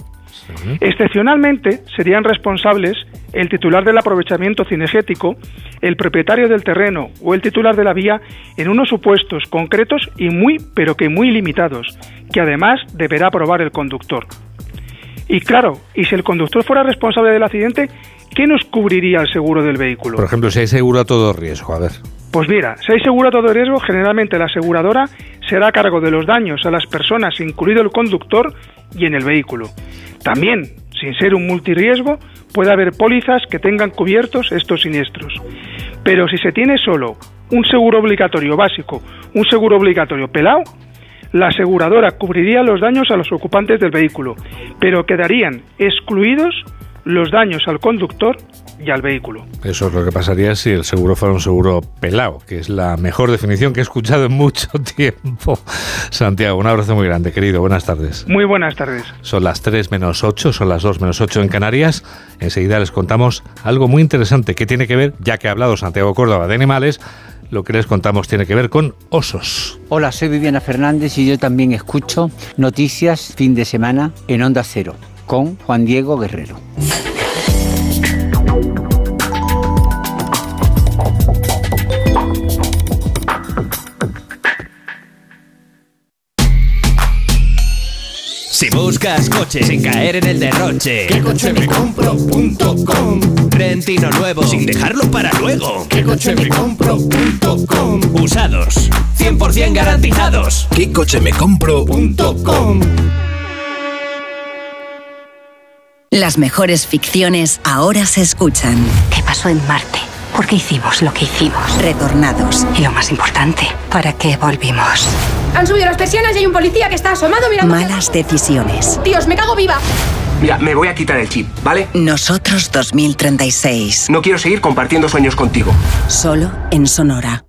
Excepcionalmente serían responsables el titular del aprovechamiento cinegético, el propietario del terreno o el titular de la vía en unos supuestos concretos y muy, pero que muy limitados, que además deberá aprobar el conductor. Y claro, y si el conductor fuera responsable del accidente, ¿qué nos cubriría el seguro del vehículo? Por ejemplo, si hay seguro a todo riesgo, a ver. Pues mira, si hay seguro a todo riesgo, generalmente la aseguradora será a cargo de los daños a las personas, incluido el conductor, y en el vehículo. También, sin ser un multirriesgo, puede haber pólizas que tengan cubiertos estos siniestros. Pero si se tiene solo un seguro obligatorio básico, un seguro obligatorio pelado, la aseguradora cubriría los daños a los ocupantes del vehículo, pero quedarían excluidos los daños al conductor y al vehículo. Eso es lo que pasaría si el seguro fuera un seguro pelado, que es la mejor definición que he escuchado en mucho (laughs) tiempo. Santiago, un abrazo muy grande, querido. Buenas tardes. Muy buenas tardes. Son las 3 menos 8, son las 2 menos 8 en Canarias. Enseguida les contamos algo muy interesante que tiene que ver, ya que ha hablado Santiago Córdoba de animales, lo que les contamos tiene que ver con osos. Hola, soy Viviana Fernández y yo también escucho noticias fin de semana en Onda Cero con Juan Diego Guerrero. Si buscas coches sin caer en el derroche, ¿qué coche me compro.com? Rentino nuevo sin dejarlo para luego, ¿qué coche me compro.com? Usados, 100% garantizados, ¿qué coche me compro.com? Las mejores ficciones ahora se escuchan. ¿Qué pasó en Marte? ¿Por qué hicimos lo que hicimos? Retornados. Y lo más importante, ¿para qué volvimos? Han subido las persianas y hay un policía que está asomado mirando. Malas decisiones. Dios, me cago viva. Mira, me voy a quitar el chip, ¿vale? Nosotros 2036. No quiero seguir compartiendo sueños contigo. Solo en Sonora.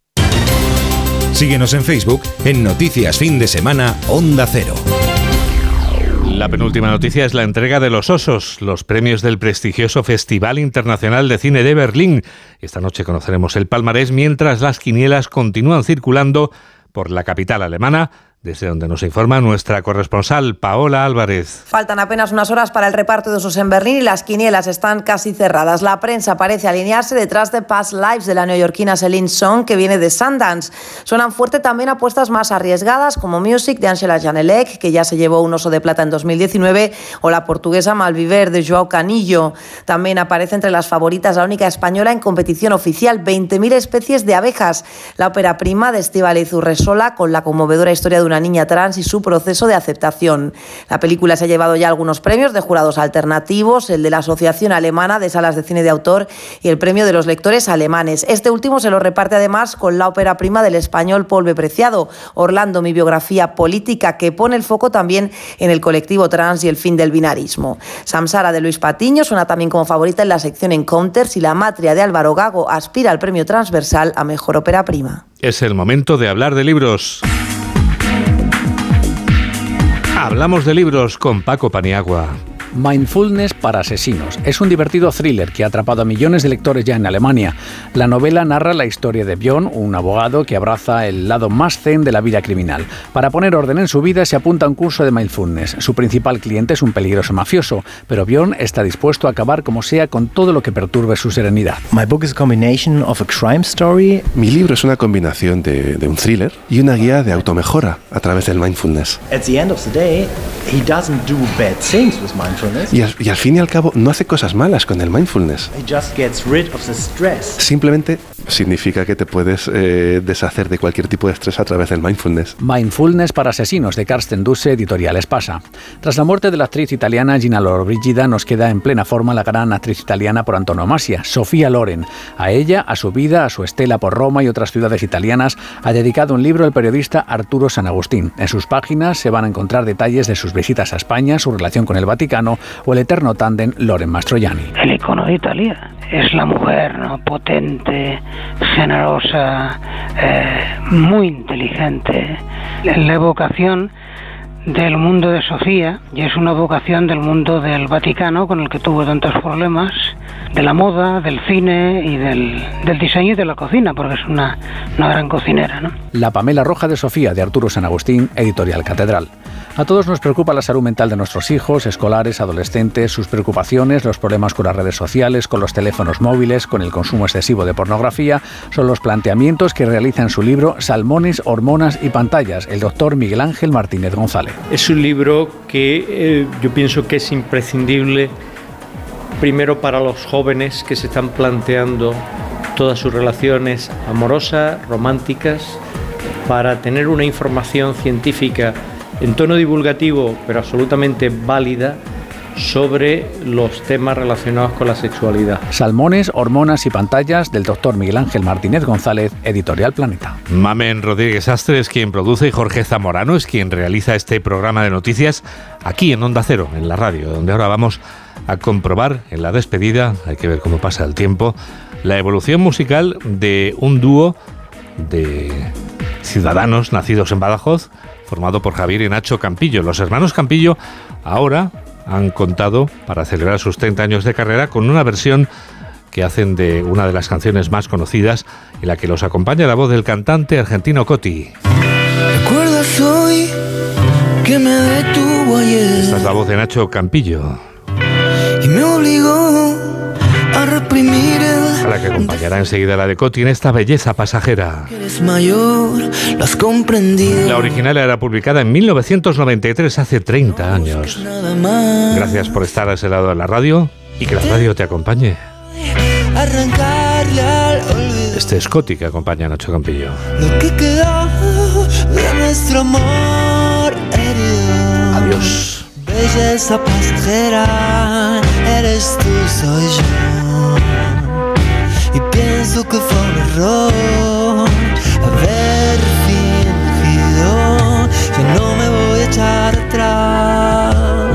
Síguenos en Facebook en Noticias Fin de Semana Onda Cero. La penúltima noticia es la entrega de los Osos, los premios del prestigioso Festival Internacional de Cine de Berlín. Esta noche conoceremos el palmarés mientras las quinielas continúan circulando por la capital alemana desde donde nos informa nuestra corresponsal Paola Álvarez. Faltan apenas unas horas para el reparto de usos en Berlín y las quinielas están casi cerradas. La prensa parece alinearse detrás de Past Lives de la neoyorquina Celine Song, que viene de Sundance. Suenan fuerte también apuestas más arriesgadas como Music de Angela Janelec, que ya se llevó un oso de plata en 2019, o la portuguesa Malviver de Joao Canillo. También aparece entre las favoritas la única española en competición oficial, 20.000 especies de abejas. La ópera prima de Estíbaliz Urresola, con la conmovedora historia de una niña trans y su proceso de aceptación. La película se ha llevado ya algunos premios de jurados alternativos, el de la Asociación Alemana de Salas de Cine de Autor y el premio de los lectores alemanes. Este último se lo reparte además con la ópera prima del español Paul Preciado, Orlando, mi biografía política, que pone el foco también en el colectivo trans y el fin del binarismo. Samsara de Luis Patiño suena también como favorita en la sección Encounters y La Matria de Álvaro Gago aspira al premio transversal a mejor ópera prima. Es el momento de hablar de libros. Hablamos de libros con Paco Paniagua. Mindfulness para asesinos. Es un divertido thriller que ha atrapado a millones de lectores ya en Alemania. La novela narra la historia de Björn, un abogado que abraza el lado más zen de la vida criminal. Para poner orden en su vida se apunta a un curso de mindfulness. Su principal cliente es un peligroso mafioso, pero Björn está dispuesto a acabar como sea con todo lo que perturbe su serenidad. Mi libro es una combinación de, de un thriller y una guía de automejora a través del mindfulness. Y al, y al fin y al cabo no hace cosas malas con el mindfulness. Simplemente significa que te puedes eh, deshacer de cualquier tipo de estrés a través del mindfulness. Mindfulness para asesinos de Karsten Dusse, editorial Espasa. Tras la muerte de la actriz italiana Gina Lollobrigida, nos queda en plena forma la gran actriz italiana por antonomasia, Sofía Loren. A ella, a su vida, a su estela por Roma y otras ciudades italianas, ha dedicado un libro el periodista Arturo San Agustín. En sus páginas se van a encontrar detalles de sus visitas a España, su relación con el Vaticano o el eterno tándem Loren Mastroianni. El icono de Italia es la mujer potente, generosa, eh, muy inteligente. La evocación del mundo de Sofía y es una vocación del mundo del Vaticano con el que tuvo tantos problemas, de la moda, del cine y del, del diseño y de la cocina, porque es una, una gran cocinera. ¿no? La Pamela Roja de Sofía de Arturo San Agustín, editorial Catedral. A todos nos preocupa la salud mental de nuestros hijos, escolares, adolescentes, sus preocupaciones, los problemas con las redes sociales, con los teléfonos móviles, con el consumo excesivo de pornografía, son los planteamientos que realiza en su libro Salmones, Hormonas y Pantallas, el doctor Miguel Ángel Martínez González. Es un libro que eh, yo pienso que es imprescindible, primero para los jóvenes que se están planteando todas sus relaciones amorosas, románticas, para tener una información científica en tono divulgativo, pero absolutamente válida, sobre los temas relacionados con la sexualidad. Salmones, hormonas y pantallas del doctor Miguel Ángel Martínez González, Editorial Planeta. Mamen Rodríguez Astre es quien produce y Jorge Zamorano es quien realiza este programa de noticias aquí en Onda Cero, en la radio, donde ahora vamos a comprobar en la despedida, hay que ver cómo pasa el tiempo, la evolución musical de un dúo de ciudadanos nacidos en Badajoz, formado por Javier y Nacho Campillo. Los hermanos Campillo ahora han contado, para celebrar sus 30 años de carrera, con una versión que hacen de una de las canciones más conocidas, en la que los acompaña la voz del cantante argentino Coti. ¿Recuerdas hoy que me detuvo ayer? Esta es la voz de Nacho Campillo. Y me obligó a reprimir el... A la que acompañará enseguida la de Coti en esta belleza pasajera. Eres mayor, lo has comprendido. La original era publicada en 1993, hace 30 años. Gracias por estar a ese lado de la radio y que la radio te acompañe. Este es Coti que acompaña a Nacho Campillo. lo que quedó de nuestro amor herido. Adiós. Belleza pasajera, eres tú, soy yo. azúcar for a road.